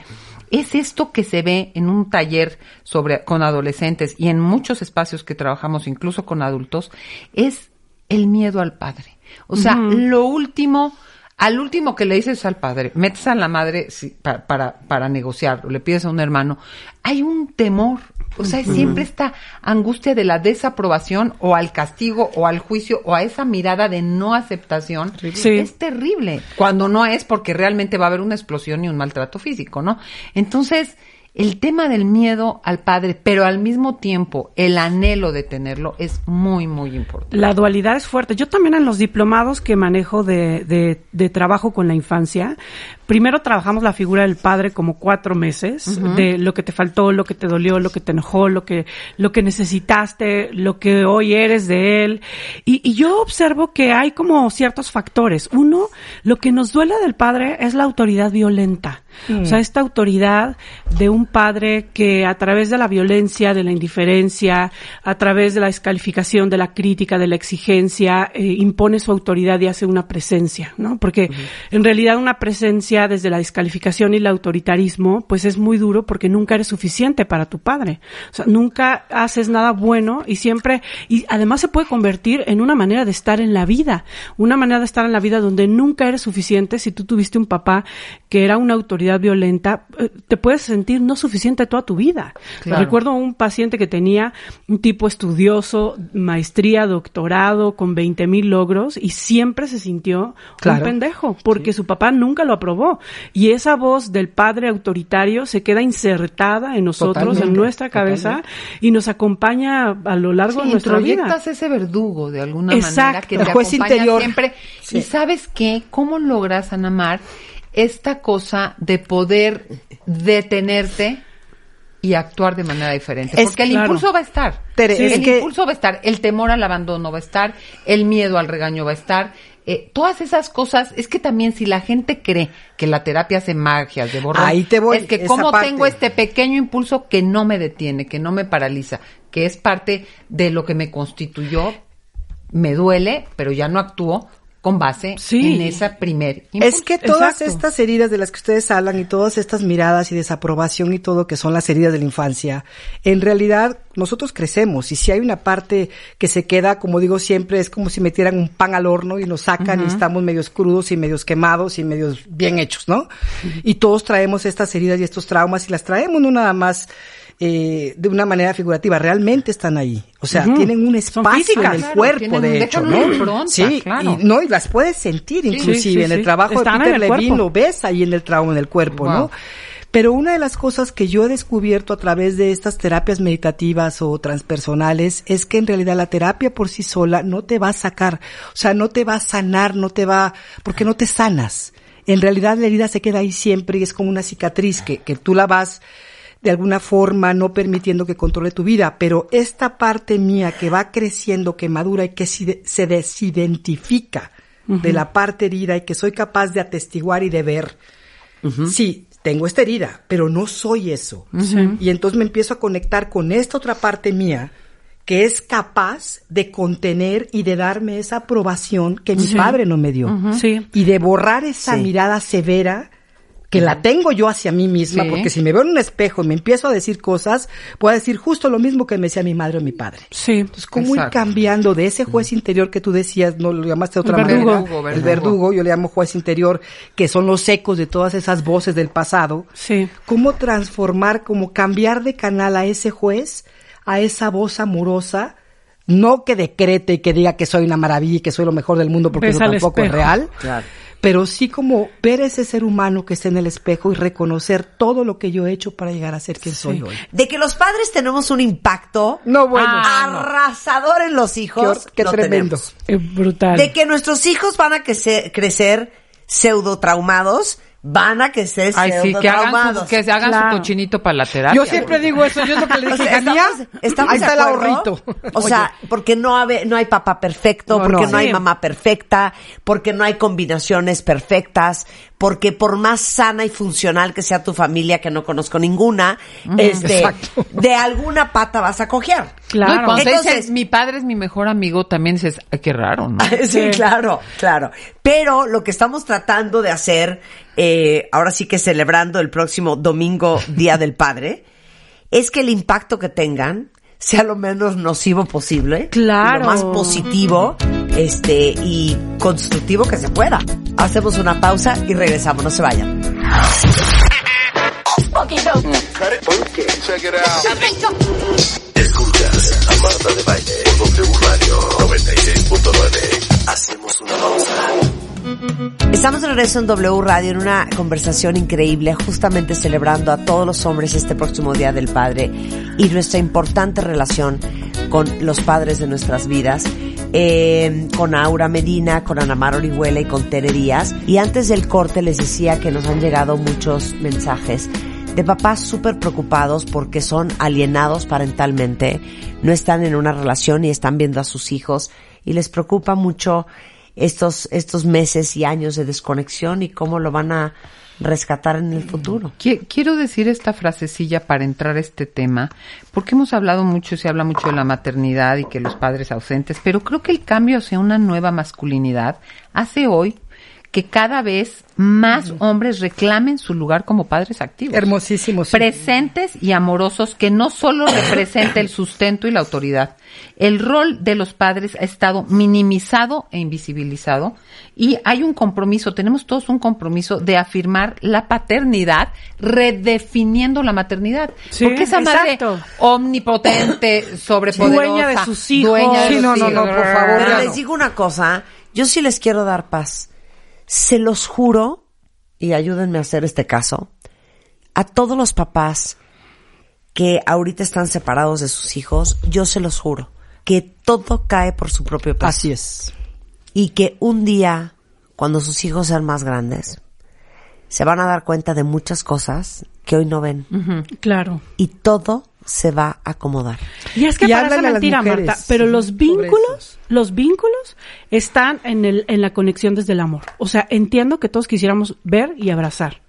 es esto que se ve en un taller sobre con adolescentes y en muchos espacios que trabajamos incluso con adultos, es el miedo al padre. O sea, lo último al último que le dices al padre, metes a la madre sí, pa- para, para negociar, le pides a un hermano, hay un temor, o sea, siempre esta angustia de la desaprobación o al castigo o al juicio o a esa mirada de no aceptación. Sí. Es terrible. Cuando no es porque realmente va a haber una explosión y un maltrato físico, ¿no? Entonces, el tema del miedo al padre, pero al mismo tiempo el anhelo de tenerlo es muy, muy importante. La dualidad es fuerte. Yo también en los diplomados que manejo de, de, de trabajo con la infancia, primero trabajamos la figura del padre como cuatro meses, de lo que te faltó, lo que te dolió, lo que te enojó, lo que, lo que necesitaste, lo que hoy eres de él. Y, y yo observo que hay como ciertos factores. Uno, lo que nos duele del padre es la autoridad violenta. O sea, esta autoridad de un padre que a través de la violencia, de la indiferencia, a través de la descalificación, de la crítica, de la exigencia, eh, impone su autoridad y hace una presencia, ¿no? Porque en realidad una presencia desde la descalificación y el autoritarismo, pues es muy duro porque nunca eres suficiente para tu padre. O sea, nunca haces nada bueno y siempre, y además se puede convertir en una manera de estar en la vida, una manera de estar en la vida donde nunca eres suficiente si tú tuviste un papá que era una autoridad violenta, eh, te puedes sentir no suficiente toda tu vida. Recuerdo un paciente que tenía un tipo estudioso, maestría, doctorado, con 20 mil logros y siempre se sintió un pendejo porque su papá nunca lo aprobó. Y esa voz del padre autoritario se queda insertada en nosotros, en nuestra cabeza y nos acompaña a lo largo de nuestra vida. ese verdugo de alguna manera que te acompaña interior. siempre. Y sabes qué, ¿cómo logras, Anamar, esta cosa de poder detenerte? y actuar de manera diferente. porque el impulso va a estar. el impulso va a estar, el temor al abandono va a estar, el miedo al regaño va a estar. Eh, todas esas cosas, es que también si la gente cree que la terapia hace magias de borrar, Ahí te voy, es que como tengo este pequeño impulso que no me detiene, que no me paraliza, que es parte de lo que me constituyó, me duele, pero ya no actúo, con base en esa primer Es que todas estas heridas de las que ustedes hablan y todas estas miradas y desaprobación y todo que son las heridas de la infancia, en realidad nosotros crecemos y si hay una parte que se queda, como digo siempre, es como si metieran un pan al horno y nos sacan y estamos medios crudos y medios quemados y medios bien hechos, ¿no? Y todos traemos estas heridas y estos traumas y las traemos no nada más eh, de una manera figurativa, realmente están ahí. O sea, tienen un espacio en el cuerpo, de hecho, ¿no? sí, y, no, y las puedes sentir inclusive en el trabajo de Peter Levine, lo ves ahí en el trabajo en el cuerpo, ¿no? Pero una de las cosas que yo he descubierto a través de estas terapias meditativas o transpersonales es que en realidad la terapia por sí sola no te va a sacar, o sea, no te va a sanar, no te va, porque no te sanas. En realidad la herida se queda ahí siempre y es como una cicatriz que, que tú la vas de alguna forma no permitiendo que controle tu vida, pero esta parte mía que va creciendo, que madura y que se desidentifica de la parte herida y que soy capaz de atestiguar y de ver, sí, tengo esta herida, pero no soy eso. Y entonces me empiezo a conectar con esta otra parte mía que es capaz de contener y de darme esa aprobación que mi padre no me dio. Y de borrar esa mirada severa que la tengo yo hacia mí misma, porque si me veo en un espejo y me empiezo a decir cosas, puedo decir justo lo mismo que me decía mi madre o mi padre. Sí. Entonces, ¿cómo ir cambiando de ese juez interior que tú decías, no lo llamaste de otra manera? El verdugo, yo le llamo juez interior, que son los ecos de todas esas voces del pasado. Sí. ¿Cómo transformar, cómo cambiar de canal a ese juez, a esa voz amorosa? No que decrete y que diga que soy una maravilla y que soy lo mejor del mundo porque eso tampoco es real. Claro pero sí como ver ese ser humano que está en el espejo y reconocer todo lo que yo he hecho para llegar a ser quien soy hoy. De que los padres tenemos un impacto no, bueno, arrasador en los hijos. Qué, tremendo. brutal. De que nuestros hijos van a crecer pseudo traumados van a que se Ay, sí, que hagan, su, que se hagan su cochinito para la terapia. Yo siempre digo eso, yo es lo que le dije, estamos, ahí está el ahorrito. O sea, porque no, hay, no hay papá perfecto, porque no, hay mamá perfecta, porque no hay combinaciones perfectas, porque por más sana y funcional que sea tu familia, que no conozco ninguna, este, de alguna pata vas a coger. Claro. Entonces, mi padre es mi mejor amigo, también dices, ay, qué raro, ¿no? sí, claro, claro. Pero lo que estamos tratando de hacer, eh, ahora sí que celebrando el próximo domingo, Día del Padre, es que el impacto que tengan sea lo menos nocivo posible. Claro. Lo más positivo este, y constructivo que se pueda. Hacemos una pausa y regresamos, no se vayan. Escuchas a Marta de Baile por W Radio 96.9. Hacemos una pausa. Estamos de regreso en W Radio en una conversación increíble, justamente celebrando a todos los hombres este próximo Día del Padre y nuestra importante relación con los padres de nuestras vidas eh, con Aura Medina, con Ana Mar Orihuela y con Tere Díaz. Y antes del corte les decía que nos han llegado muchos mensajes de papás súper preocupados porque son alienados parentalmente, no están en una relación y están viendo a sus hijos y les preocupa mucho estos, estos meses y años de desconexión y cómo lo van a rescatar en el futuro. Quiero decir esta frasecilla para entrar a este tema, porque hemos hablado mucho, se habla mucho de la maternidad y que los padres ausentes, pero creo que el cambio hacia una nueva masculinidad hace hoy que cada vez más hombres reclamen su lugar como padres activos. Hermosísimo. sí. Presentes y amorosos que no solo representa el sustento y la autoridad. El rol de los padres ha estado minimizado e invisibilizado y hay un compromiso, tenemos todos un compromiso de afirmar la paternidad redefiniendo la maternidad. Sí, Porque esa madre exacto. omnipotente, sobrepoderosa, Dueña de sus hijos. dueña de Sí, sus no, no, no, por favor, Pero les digo una cosa, yo sí les quiero dar paz. Se los juro, y ayúdenme a hacer este caso, a todos los papás que ahorita están separados de sus hijos, yo se los juro, que todo cae por su propio peso. Así es. Y que un día, cuando sus hijos sean más grandes, se van a dar cuenta de muchas cosas que hoy no ven. Claro. Y todo se va a acomodar. Y es que Y parece mentira, mujeres, Marta, pero sí, los vínculos, los vínculos están en el, en la conexión desde el amor. O sea, entiendo que todos quisiéramos ver y abrazar.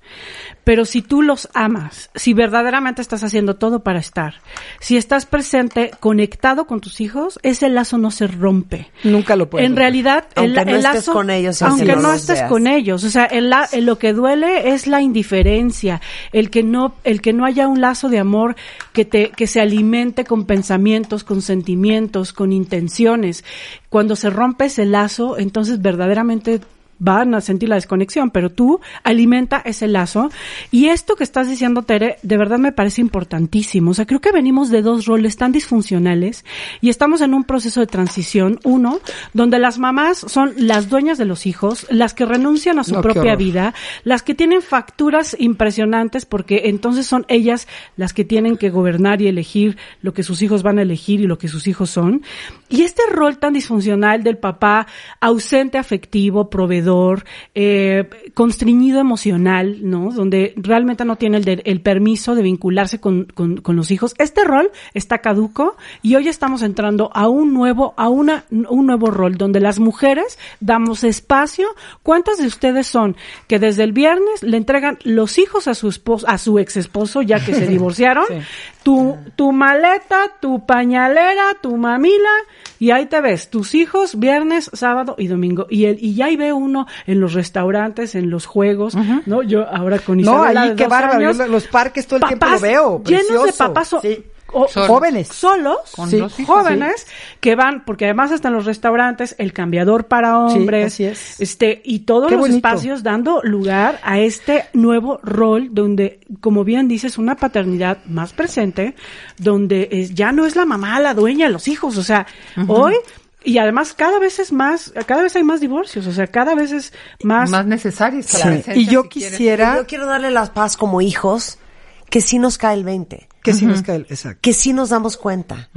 Pero si tú los amas, si verdaderamente estás haciendo todo para estar, si estás presente, conectado con tus hijos, ese lazo no se rompe. Nunca lo puedes En romper. realidad, el, Aunque no el estés lazo, con ellos aunque no no estés seas. con ellos, o sea, el la- el- lo que duele es la indiferencia, el que no, el que no haya un lazo de amor que te, que se alimente con pensamientos, con sentimientos, con intenciones. Cuando se rompe ese lazo, entonces verdaderamente van a sentir la desconexión, pero tú alimenta ese lazo. Y esto que estás diciendo, Tere, de verdad me parece importantísimo. O sea, creo que venimos de dos roles tan disfuncionales y estamos en un proceso de transición. Uno, donde las mamás son las dueñas de los hijos, las que renuncian a su No, propia vida, las que tienen facturas impresionantes porque entonces son ellas las que tienen que gobernar y elegir lo que sus hijos van a elegir y lo que sus hijos son. Y este rol tan disfuncional del papá ausente afectivo, proveedor, eh, constreñido emocional, ¿no? Donde realmente no tiene el, de- el permiso de vincularse con, con- con los hijos. Este rol está caduco y hoy estamos entrando a un nuevo, a una, un nuevo rol donde las mujeres damos espacio. ¿Cuántas de ustedes son que desde el viernes le entregan los hijos a su esposo, a su ex esposo, ya que se divorciaron? Tu, tu maleta, tu pañalera, tu mamila, y ahí te ves, tus hijos, viernes, sábado y domingo. Y el, y ya ahí ve uno en los restaurantes, en los juegos, ¿no? Yo ahora con No, Isabela ahí qué bárbaro. los parques todo el tiempo lo veo. Llenos de precioso. papás Sí. O-. Jóvenes. solos, Con sí, los hijos, jóvenes que van, porque además están los restaurantes, el cambiador para hombres, así es. este, y todos Qué los bonito. espacios dando lugar a este nuevo rol donde, como bien dices, una paternidad más presente, donde es, ya no es la mamá la dueña de los hijos, o sea, hoy y además cada vez es más, cada vez hay más divorcios, o sea, cada vez es más, Más necesaria esta Sí. Y yo si quisiera Yo quiero darle la paz como hijos, que sí nos cae el 20, que sí nos cae exacto. que sí nos damos cuenta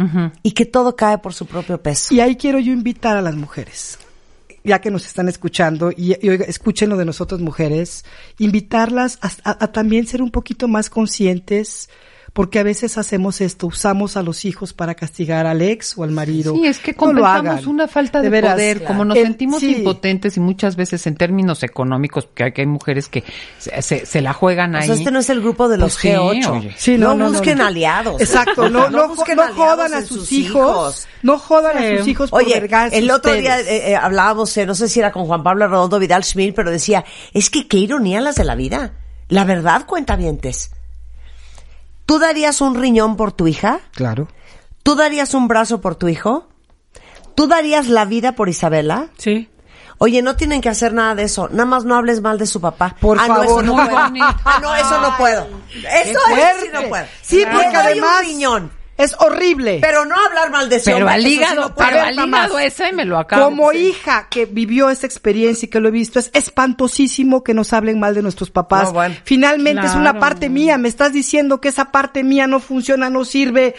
y que todo cae por su propio peso. Y ahí quiero yo invitar a las mujeres, ya que nos están escuchando, y, y oiga, escuchen lo de nosotras mujeres, invitarlas a, a- a también ser un poquito más conscientes, porque a veces hacemos esto, usamos a los hijos para castigar al ex o al marido. Sí, es que No compensamos una falta de, veras. poder, como nos El- sentimos sí. impotentes y muchas veces en términos económicos, porque hay, que hay mujeres que se, se- se la juegan O ahí. sea, este no es el grupo de los Pues sí, G8. oye. Sí, no, no, no, no, busquen no. aliados. Exacto, no, no, busquen no aliados jodan a sus, hijos, no jodan a sus hijos por Oye, el otro ustedes. día eh, eh, hablábamos, eh, no sé si era con Juan Pablo Redondo Vidal Schmil, pero decía, es que qué ironía las de la vida. La verdad, cuentavientes. ¿Tú darías un riñón por tu hija? Claro. ¿Tú darías un brazo por tu hijo? ¿Tú darías la vida por Isabela? sí. Oye, no tienen que hacer nada de eso. Nada más no hables mal de su papá. Por ah, no, eso favor. no puedo. Ah, no, eso no puedo. Eso sí fuerte. no puedo. Sí, porque además un riñón, es horrible. pero no hablar mal de su pero hombre, al sí hígado, pero al hígado ese me lo acabo. Como Sí. hija que vivió esta experiencia y que lo he visto, es espantosísimo que nos hablen mal de nuestros papás. No, bueno. Finalmente es una parte mía. Me estás diciendo que esa parte mía no funciona, no sirve,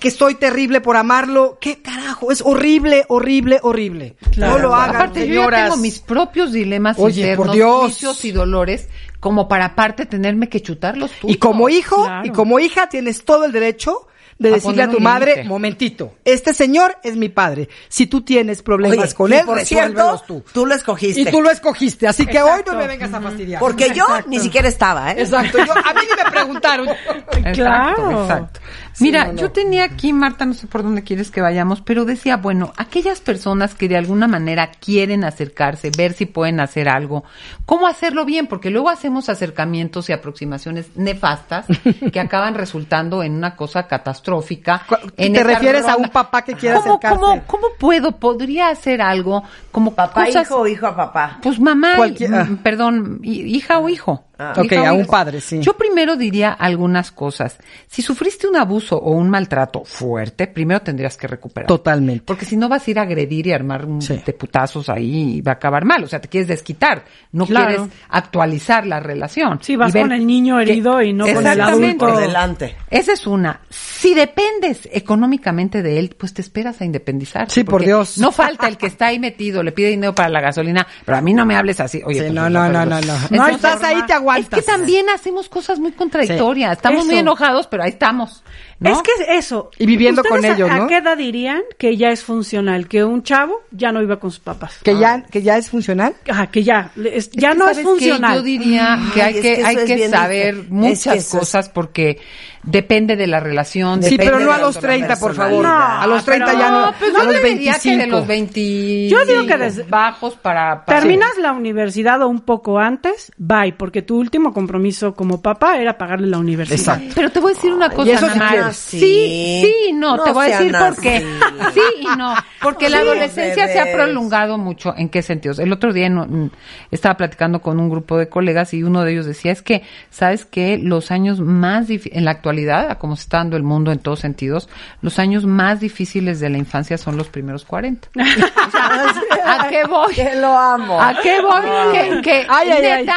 que soy terrible por amarlo. ¿Qué carajo? Es horrible, horrible, horrible. Claro. No lo hagan, Aparte, yo ya tengo mis propios dilemas Oye, internos, por Dios. juicios y dolores, como para aparte tenerme que chutar los tuyos. Y como hijo, Claro. y como hija, tienes todo el derecho de A decirle a tu madre, momentito, este señor es mi padre. Si tú tienes problemas Oye, con él, por cierto, tú. tú lo escogiste. Y tú lo escogiste, así que hoy no me vengas a fastidiar. Porque yo ni siquiera estaba, ¿eh? Exacto, yo, a mí ni me preguntaron. Exacto, Claro. exacto. Mira, no, no. yo tenía aquí, Marta, no sé por dónde quieres que vayamos, pero decía, bueno, aquellas personas que de alguna manera quieren acercarse, ver si pueden hacer algo, ¿cómo hacerlo bien? Porque luego hacemos acercamientos y aproximaciones nefastas que acaban resultando en una cosa catastrófica. En ¿te refieres a un papá que quiere ¿Cómo, acercarse? ¿cómo, ¿Cómo puedo? ¿Podría hacer algo como Papá, cosas- hijo o hijo a papá. Pues mamá, y- mm, perdón, hi- hija o hijo. Ah. Ok, a un padre, sí. Yo primero diría algunas cosas. Si sufriste un abuso o un maltrato fuerte, primero tendrías que recuperar. Totalmente. Porque si no vas a ir a agredir y armar un Sí. de putazos ahí y va a acabar mal. O sea, te quieres desquitar. No Claro. quieres actualizar la relación. Sí, vas con el niño que- herido y no con el adulto. Por delante. Esa es una. Si dependes económicamente de él, pues te esperas a independizar. Sí, por Dios. No falta el que está ahí metido, le pide dinero para la gasolina, pero a mí no me hables así. Oye, Sí, pues, no, no, no, no, no. No, Entonces, estás ahí, te aguantas. Es que también hacemos cosas muy contradictorias. Estamos muy enojados, pero ahí estamos. ¿no? Es que eso. Y viviendo con ¿Ustedes a- ellos, ¿no? ¿A qué edad dirían que ya es funcional? Que un chavo ya no iba con sus papás. Que ya, que ya es funcional. Ajá, que ya. Es ya que, no es funcional. Yo diría que Ay, hay es que, hay que saber muchas Es que eso es- cosas porque depende de la relación. Sí, pero no a los 30, por favor. personalidad. a los 30 pero- ya no. No, pues a yo los te diría que de 25. los 20 Yo digo que desde- bajos para, para- Terminas la universidad o un poco antes, bye, porque tu último compromiso como papá era pagarle la universidad. Exacto. Pero te voy a decir una cosa, y eso sí Ana. Sí, Sí. no, No te voy a decir por qué. Sí y no, porque la adolescencia se ha prolongado mucho. ¿En qué sentidos? El otro día no, mm, estaba platicando con un grupo de colegas y uno de ellos decía, es que, ¿sabes qué? Los años más en la actualidad, a como se está dando el mundo en todos sentidos, los años más difíciles de la infancia son los primeros 40. O sea, ¿A qué voy? Que lo amo. ¿A qué voy? Que, que Ay, ay, ay. neta,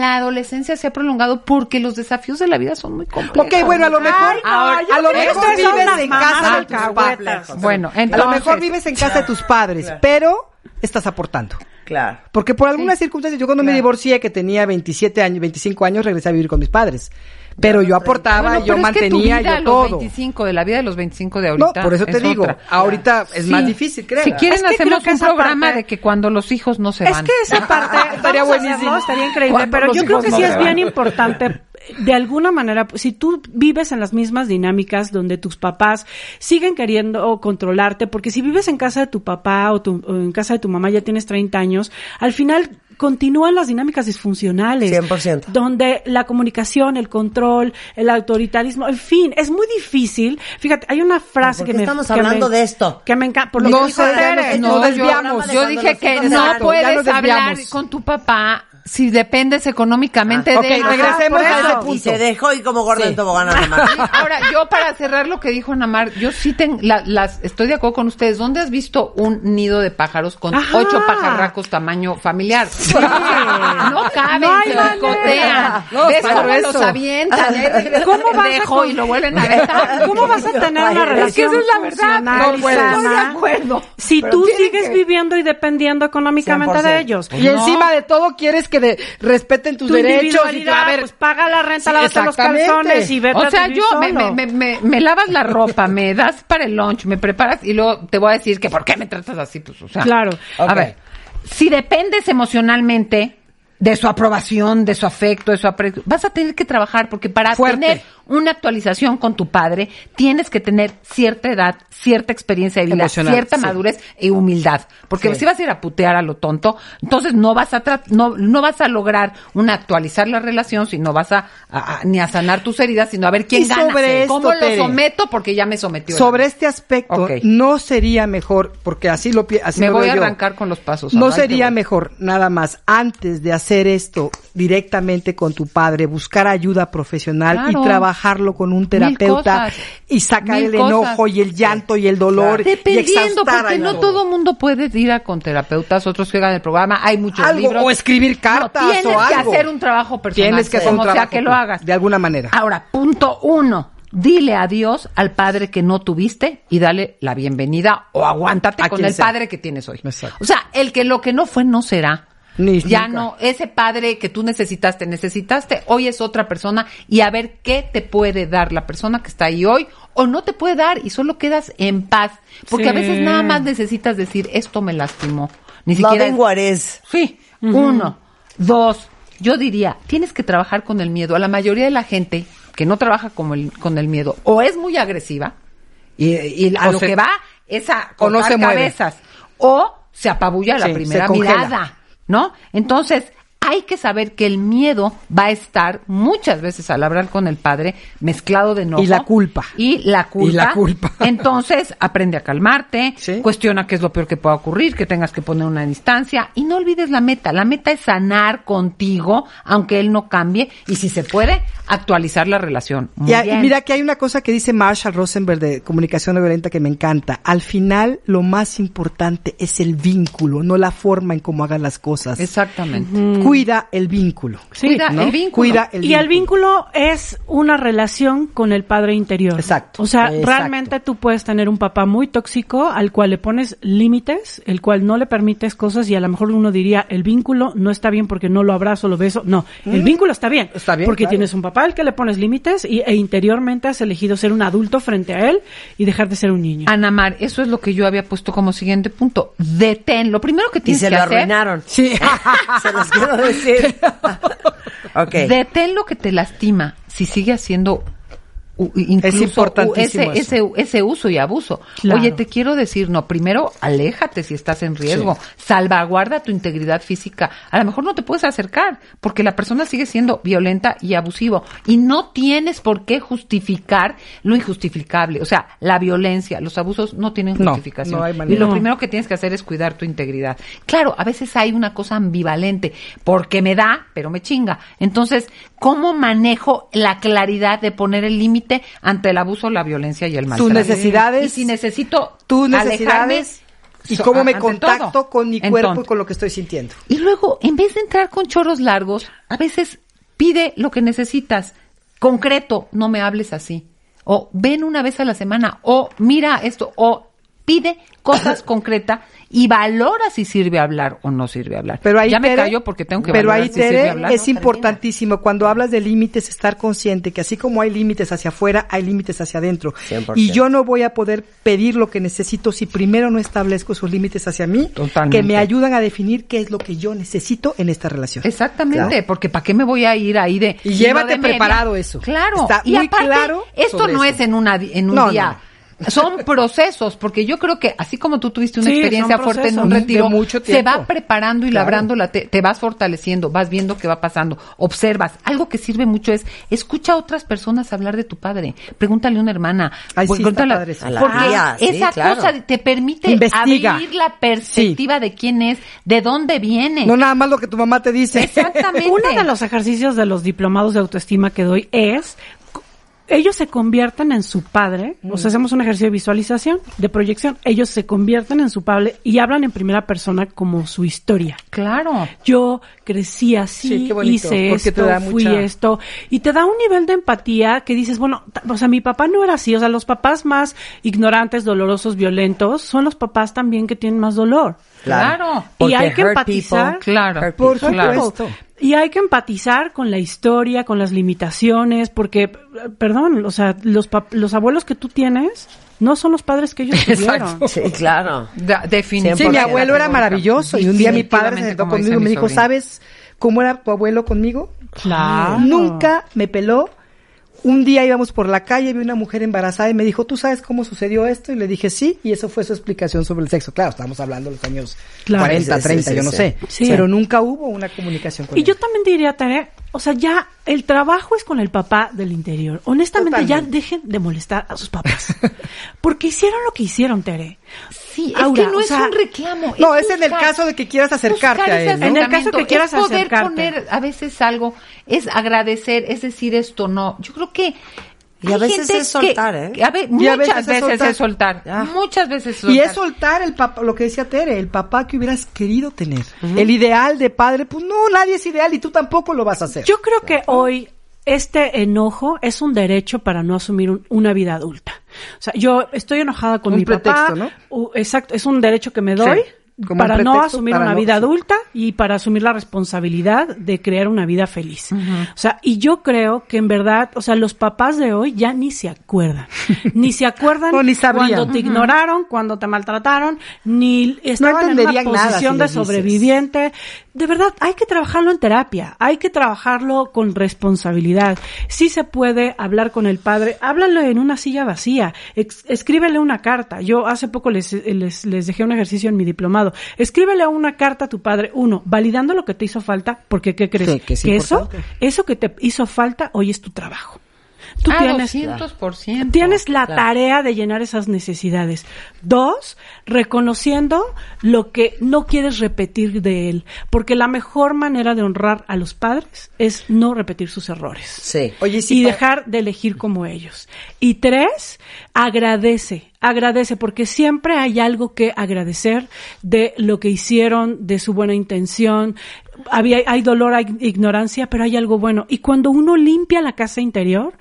la adolescencia se ha prolongado porque los desafíos de la vida son muy complejos. Ok, bueno, a lo mejor, a lo vives en casa de tus padres. Bueno, A lo mejor vives en casa de tus padres, pero estás aportando. Claro. Porque por algunas circunstancias, yo cuando me divorcié, que tenía 27 años, 25 años, regresé a vivir con mis padres. Pero yo aportaba, Bueno, yo pero es que tu mantenía, yo los todo. 25, de la vida de los 25 de No, ahorita. por eso te es digo, otra. ahorita es Sí. más difícil, creo. Si quieren, Es que hacemos que un programa parte- de que cuando los hijos no se Es van. que esa parte Estaría buenísimo. estaría increíble, Cuando pero los yo creo que no sí es van. bien importante de alguna manera, si tú vives en las mismas dinámicas donde tus papás siguen queriendo controlarte, porque si vives en casa de tu papá o, tu- o en casa de tu mamá ya tienes 30 años, al final continúan las dinámicas disfuncionales. 100%. Donde la comunicación, el control, el autoritarismo, en fin, es muy difícil. Fíjate, hay una frase ¿Por que qué me... estamos hablando me- de esto? Que me encanta. Por lo No que No, desviamos. Yo, dije que no puedes hablar con tu papá si dependes económicamente Ah, de ok, él. regresemos a ese punto. Y se dejó y como gorda Sí. en tobogán. Sí, Ahora, yo para cerrar lo que dijo Namar, yo sí ten, la- las, estoy de acuerdo con ustedes. ¿Dónde has visto un nido de pájaros con Ajá. ocho pajarracos tamaño familiar? No caben, No se manera. picotean. No, ¿Ves cómo eso. los avientan? ¿Cómo vas a pendejo con- y lo vuelven a aventar? ¿Cómo vas a tener una Es que relación esa es la verdad. No sana Estoy de acuerdo. Si Pero tú sigues que- viviendo y dependiendo económicamente 100%. de ellos. Y encima de todo quieres que de- respeten tus tu derechos y individualidad, a ver, pues paga la renta, Sí, lávate los calzones y vete O sea, yo me, me, me, me- me lavas la ropa, me das para el lunch, me preparas y luego te voy a decir que por qué me tratas así, pues, o sea. Claro. A ver, si dependes emocionalmente de su aprobación, de su afecto, de su aprecio, vas a tener que trabajar porque para Fuerte. tener una actualización con tu padre tienes que tener cierta edad, cierta experiencia de vida, Emocional, cierta sí. madurez y humildad, porque Sí. si vas a ir a putear a lo tonto, entonces no vas a no, no vas a lograr una actualizar la relación, sino vas a, a- a- ni a sanar tus heridas, sino a ver quién Y gana, sobre esto, cómo lo someto porque ya me sometió. sobre este aspecto, no sería mejor, porque así lo así me lo voy veo a yo. arrancar con los pasos. No sería voy. mejor, nada más, antes de hacer esto directamente con tu padre, buscar ayuda profesional Claro. y trabajarlo con un terapeuta y sacar el enojo y el llanto y el dolor y Dependiendo, exhaustar porque no todo. mundo puede ir a con terapeutas, otros que hagan el programa, hay muchos Algo, libros. o escribir cartas No, tienes o que hacer un trabajo personal, Tienes que hacer un sea trabajo que lo hagas. de alguna manera. Ahora, punto uno. Dile adiós al padre que no tuviste y dale la bienvenida o aguántate con el sea. padre que tienes hoy. Exacto. O sea, el que lo que no fue no será. Ni ya nunca. no, ese padre que tú necesitaste, necesitaste, hoy es otra persona y a ver qué te puede dar la persona que está ahí hoy o no te puede dar y solo quedas en paz. Porque a Sí. veces nada más necesitas decir, esto me lastimó. Ni siquiera... Loving what is. Sí, uno. Dos, yo diría, tienes que trabajar con el miedo. A la mayoría de la gente, que no trabaja como el- con el miedo, o es muy agresiva, y, y a O lo se- que va es a no cortar mueve. cabezas, o se apabulla a la Sí, primera se congela. mirada, ¿no? Entonces, hay que saber que el miedo va a estar muchas veces al hablar con el padre mezclado de enojo. Y la culpa. Y la culpa. Y la culpa. Entonces, aprende a calmarte, Sí. cuestiona qué es lo peor que pueda ocurrir, que tengas que poner una distancia y no olvides la meta. La meta es sanar contigo, aunque él no cambie, y si se puede, actualizar la relación. Muy Y, a- y bien. mira que hay una cosa que dice Marshall Rosenberg de comunicación no violenta que me encanta. Al final, lo más importante es el vínculo, no la forma en cómo hagan las cosas. Exactamente. Cuida el vínculo. Sí, Cuida ¿no? el vínculo. Cuida el y vínculo. el vínculo es una relación con el padre interior. Exacto, O sea, exacto. realmente tú puedes tener un papá muy tóxico al cual le pones límites, el cual no le permites cosas y a lo mejor uno diría, el vínculo no está bien porque no lo abrazo, lo beso. No, el vínculo está bien. Mm. Está bien, Porque claro. tienes un papá al que le pones límites y, e interiormente has elegido ser un adulto frente a él y dejar de ser un niño. Ana Mar, eso es lo que yo había puesto como siguiente punto. Detén. Lo primero que Y tienes se que lo hacer arruinaron. Sí. se los quiero decir. ok. Detén lo que te lastima si sigue haciendo incluso importantísimo ese, ese, ese uso y abuso. Claro. Oye, te quiero decir, no, primero aléjate si estás en riesgo, salvaguarda tu integridad física. A lo mejor no te puedes acercar porque la persona sigue siendo violenta y abusivo y no tienes por qué justificar lo injustificable. O sea, la violencia, los abusos no tienen justificación. no hay y lo primero que tienes que hacer es cuidar tu integridad. Claro, a veces hay una cosa ambivalente, porque me da, pero me chinga. Entonces, ¿cómo manejo la claridad de poner el límite ante el abuso, la violencia y el maltrato? necesidades, Y si necesito Tus alejarme, necesidades y so- cómo me contacto todo. con mi cuerpo y con lo que estoy sintiendo. y luego, en vez de entrar con chorros largos, a veces pide lo que necesitas. Concreto, no me hables así. O ven una vez a la semana. O mira esto. O pide cosas concretas y valora si sirve hablar o no sirve hablar. Pero ahí ya me callo porque tengo que Pero valorar ahí si sirve Tere hablar. es importantísimo cuando hablas de límites estar consciente que así como hay límites hacia afuera, hay límites hacia adentro. 100%. Y yo no voy a poder pedir lo que necesito si primero no establezco esos límites hacia mí Totalmente. que me ayudan a definir qué es lo que yo necesito en esta relación. Exactamente, Claro. porque ¿para qué me voy a ir ahí de... Y llévate de preparado eso. Claro. Está y muy aparte, claro esto no eso. es en, una, en un No, día. Son procesos, porque yo creo que así como tú tuviste una Sí, experiencia fuerte en un retiro, mucho se va preparando y Claro. labrando la te, te vas fortaleciendo, vas viendo qué va pasando, observas. Algo que sirve mucho es escucha a otras personas hablar de tu padre, pregúntale a una hermana, Ay, sí, padre la porque tía, sí, esa claro. cosa te permite Investiga. abrir la perspectiva de quién es, de dónde viene. No nada más lo que tu mamá te dice. Exactamente. Uno de los ejercicios de los diplomados de autoestima que doy es ellos se convierten en su padre, o sea, hacemos un ejercicio de visualización, de proyección, ellos se convierten en su padre y hablan en primera persona como su historia. Claro. Yo crecí así, Sí, bonito, hice esto, fui mucha- esto, y te da un nivel de empatía que dices, bueno, o sea, mi papá no era así, o sea, los papás más ignorantes, dolorosos, violentos, son los papás también que tienen más dolor. Claro. Y hay que empatizar. people, Claro. Por supuesto. Y hay que empatizar con la historia, con las limitaciones, porque, perdón, o sea, los, pap- los abuelos que tú tienes no son los padres que ellos tuvieron. Sí, claro. Definitivamente. Sí, mi abuelo era maravilloso y un día mi padre se sentó conmigo y me dijo. ¿sabes cómo era tu abuelo conmigo? Claro. Nunca me peló. Un día íbamos por la calle, vi una mujer embarazada y me dijo, ¿tú sabes cómo sucedió esto? Y le dije, sí, y eso fue su explicación sobre el sexo. Claro, estábamos hablando de los años Claro. 40, Sí, sí, 30, sí, yo no sí. sé. Sí. Pero nunca hubo una comunicación con Y él. yo también diría, Tere, o sea, ya el trabajo es con el papá del interior. Honestamente, ya dejen de molestar a sus papás. Porque hicieron lo que hicieron, Tere. Sí, es que no o es sea, un reclamo. No, es en el caso de que quieras acercarte a él, ¿no? En el caso acercamiento, que quieras es poder acercarte. poner a veces algo, es agradecer, es decir esto no. Yo creo que Y a veces es soltar, que- ¿eh? que a ve- Y a muchas veces es veces soltar. es soltar. Muchas veces es Y soltar. es soltar el papá, lo que decía Tere, el papá que hubieras querido tener. El ideal de padre, pues no, nadie es ideal y tú tampoco lo vas a hacer. Yo creo que hoy este enojo es un derecho para no asumir un- una vida adulta. O sea, yo estoy enojada con Un mi papá. pretexto, ¿no? u- exacto, es un derecho que me doy. Como para no asumir para una no- vida sí. adulta y para asumir la responsabilidad de crear una vida feliz. O sea, y yo creo que en verdad, o sea, los papás de hoy ya ni se acuerdan. ni se acuerdan No, ni cuando te ignoraron, cuando te maltrataron, ni estaban en una nada posición si de sobreviviente. De verdad, hay que trabajarlo en terapia, hay que trabajarlo con responsabilidad. Si se puede hablar con el padre, háblalo en una silla vacía, escríbele una carta. Yo hace poco les, les, les dejé un ejercicio en mi diplomado. Escríbele una carta a tu padre, uno, validando lo que te hizo falta, porque ¿qué crees? Sí, que es eso, eso que te hizo falta hoy es tu trabajo. Tú Ah, tienes, 200%. Tienes la Claro. tarea de llenar esas necesidades. Dos, reconociendo lo que no quieres repetir de él. Porque la mejor manera de honrar a los padres es no repetir sus errores. Sí. Oye, sí, y dejar de elegir como ellos. Y tres, agradece, agradece, porque siempre hay algo que agradecer de lo que hicieron, de su buena intención. Había, hay dolor, hay ignorancia, pero hay algo bueno. Y cuando uno limpia la casa interior,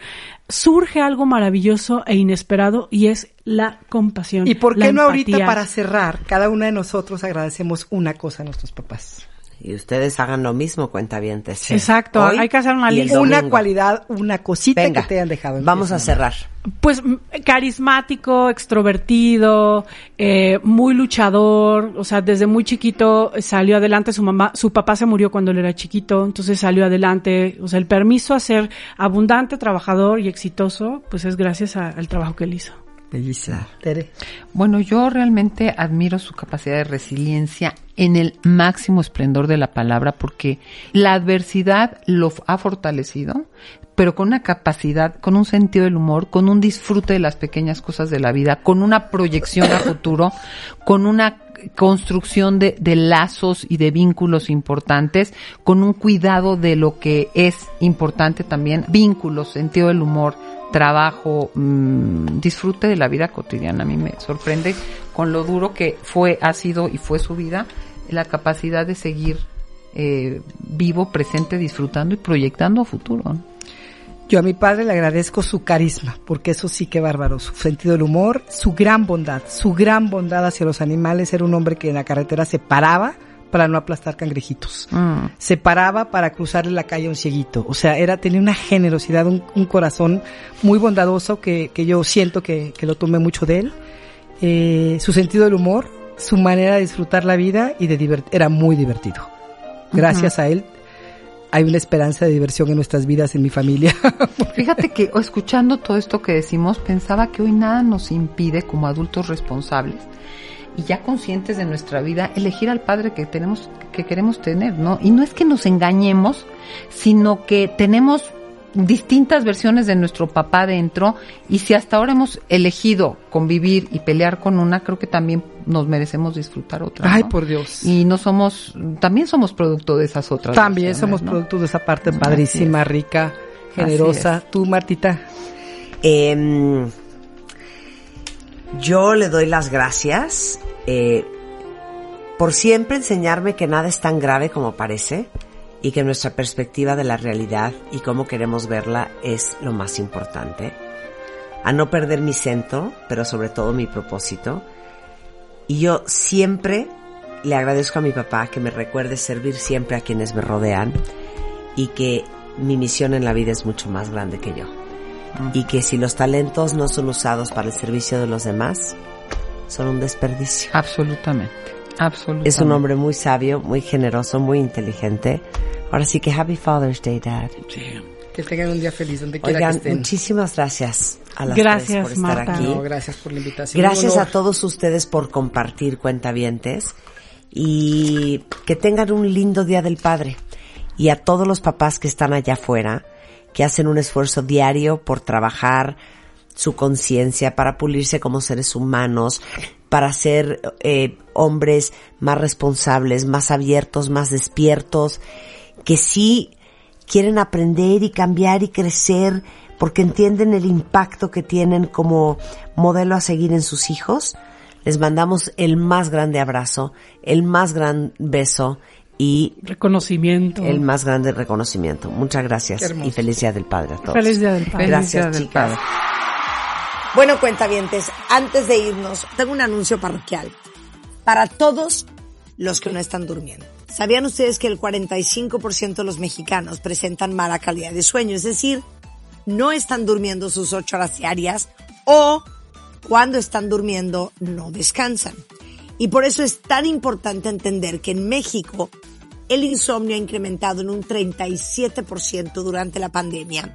surge algo maravilloso e inesperado y es la compasión. ¿Y por qué no ahorita para cerrar? Cada una de nosotros agradecemos una cosa a nuestros papás. Y ustedes hagan lo mismo, cuentavientes. Exacto, Hoy hay que hacer una lista. Una cualidad, una cosita Venga, que te hayan dejado. vamos a cerrar. Pues carismático, extrovertido, eh, muy luchador, o sea, desde muy chiquito salió adelante, su mamá, su papá se murió cuando él era chiquito, entonces salió adelante, o sea, el permiso a ser abundante, trabajador y exitoso, pues es gracias a- al trabajo que él hizo. Tere. Bueno, yo realmente admiro su capacidad de resiliencia en el máximo esplendor de la palabra porque la adversidad lo ha fortalecido, pero con una capacidad, con un sentido del humor, con un disfrute de las pequeñas cosas de la vida, con una proyección a futuro, con una construcción de, de lazos y de vínculos importantes, con un cuidado de lo que es importante también, vínculos, sentido del humor, trabajo, mm, disfrute de la vida cotidiana. A mí me sorprende con lo duro que fue, ha sido y fue su vida, la capacidad de seguir eh, vivo, presente, disfrutando y proyectando a futuro. Yo a mi padre le agradezco su carisma, porque eso sí que bárbaro, su sentido del humor, su gran bondad, su gran bondad hacia los animales. Era un hombre que en la carretera se paraba para no aplastar cangrejitos. Mm. Se paraba para cruzarle la calle a un cieguito. O sea, era, tenía una generosidad, un, un corazón muy bondadoso que, que yo siento que, que lo tomé mucho de él. Eh, su sentido del humor, su manera de disfrutar la vida y de divert era muy divertido. Gracias a él hay una esperanza de diversión en nuestras vidas, en mi familia. Fíjate que escuchando todo esto que decimos, pensaba que hoy nada nos impide como adultos responsables y ya conscientes de nuestra vida elegir al padre que tenemos que queremos tener, ¿no? Y no es que nos engañemos, sino que tenemos distintas versiones de nuestro papá dentro y si hasta ahora hemos elegido convivir y pelear con una, creo que también nos merecemos disfrutar otra. Ay, ¿no? por Dios. Y no somos, también somos producto de esas otras. También somos ¿no? producto de esa parte padrísima, rica, generosa. Tú, Martita. Em, yo le doy las gracias eh, por siempre enseñarme que nada es tan grave como parece y que nuestra perspectiva de la realidad y cómo queremos verla es lo más importante. A no perder mi centro, pero sobre todo mi propósito. Y yo siempre le agradezco a mi papá que me recuerde servir siempre a quienes me rodean y que mi misión en la vida es mucho más grande que yo. Y que si los talentos no son usados para el servicio de los demás, son un desperdicio. Absolutamente, absolutamente. Es un hombre muy sabio, muy generoso, muy inteligente. Ahora sí que Happy Father's Day, Dad. Que tengan un día feliz donde quiera Oigan, que estén. muchísimas gracias a las Gracias, tres por estar Marta. aquí. No, gracias por la invitación. Gracias a todos ustedes por compartir cuentavientes y que tengan un lindo Día del Padre. Y a todos los papás que están allá afuera, que hacen un esfuerzo diario por trabajar su conciencia, para pulirse como seres humanos, para ser eh, hombres más responsables, más abiertos, más despiertos, que sí quieren aprender y cambiar y crecer porque entienden el impacto que tienen como modelo a seguir en sus hijos. Les mandamos el más grande abrazo, el más gran beso y Reconocimiento. el más grande reconocimiento. Muchas gracias y feliz día del Padre a todos. Feliz Día del Padre. Gracias, del chicas. Padre. Bueno, cuentavientes, antes de irnos, tengo un anuncio parroquial. Para todos los que no están durmiendo. ¿Sabían ustedes que el 45% de los mexicanos presentan mala calidad de sueño? Es decir, no están durmiendo sus ocho horas diarias o cuando están durmiendo no descansan. Y por eso es tan importante entender que en México el insomnio ha incrementado en un 37% durante la pandemia.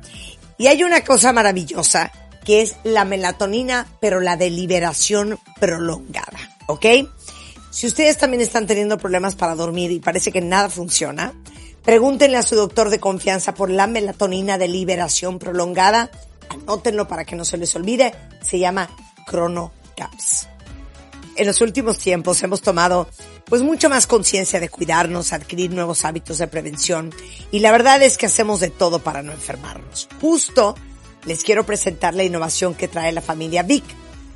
Y hay una cosa maravillosa que es la melatonina, pero la de liberación prolongada, ¿ok? Si ustedes también están teniendo problemas para dormir y parece que nada funciona, pregúntenle a su doctor de confianza por la melatonina de liberación prolongada. Anótenlo para que no se les olvide. Se llama ChronoCaps. En los últimos tiempos hemos tomado pues mucho más conciencia de cuidarnos, adquirir nuevos hábitos de prevención y la verdad es que hacemos de todo para no enfermarnos. Justo les quiero presentar la innovación que trae la familia Vic.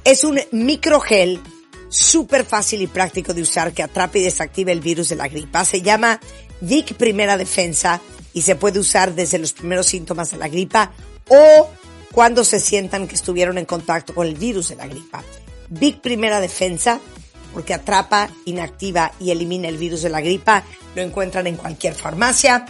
Es un microgel súper fácil y práctico de usar que atrapa y desactiva el virus de la gripa. Se llama Vic Primera Defensa y se puede usar desde los primeros síntomas de la gripa o cuando se sientan que estuvieron en contacto con el virus de la gripa. Vic Primera Defensa, porque atrapa, inactiva y elimina el virus de la gripa, lo encuentran en cualquier farmacia.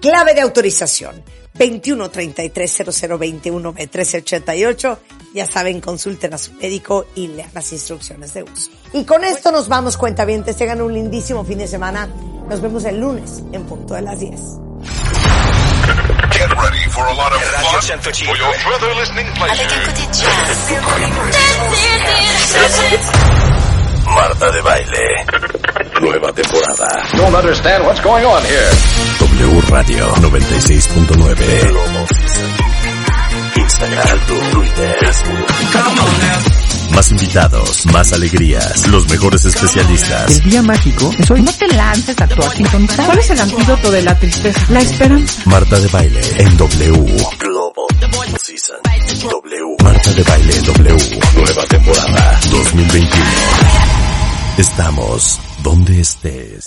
Clave de autorización 21 33 0021 1388 ya saben, consulten a su médico y lean las instrucciones de uso. Y con esto nos vamos, cuentavientes. Tengan un lindísimo fin de semana. Nos vemos el lunes en punto de las 10. Get ready for a lot of fun for your further listening pleasure. Marta de Baile. Nueva temporada. Don't understand what's going on here. W Radio 96.9. Instagram, Twitter, Facebook. Más invitados, más alegrías, los mejores especialistas. El día mágico es hoy. No te lances a tu sintonizar. ¿Cuál es el antídoto de la tristeza? La esperanza. Marta de Baile en W. Global Season. W. Marta de Baile en W. Nueva temporada 2021. Estamos donde estés.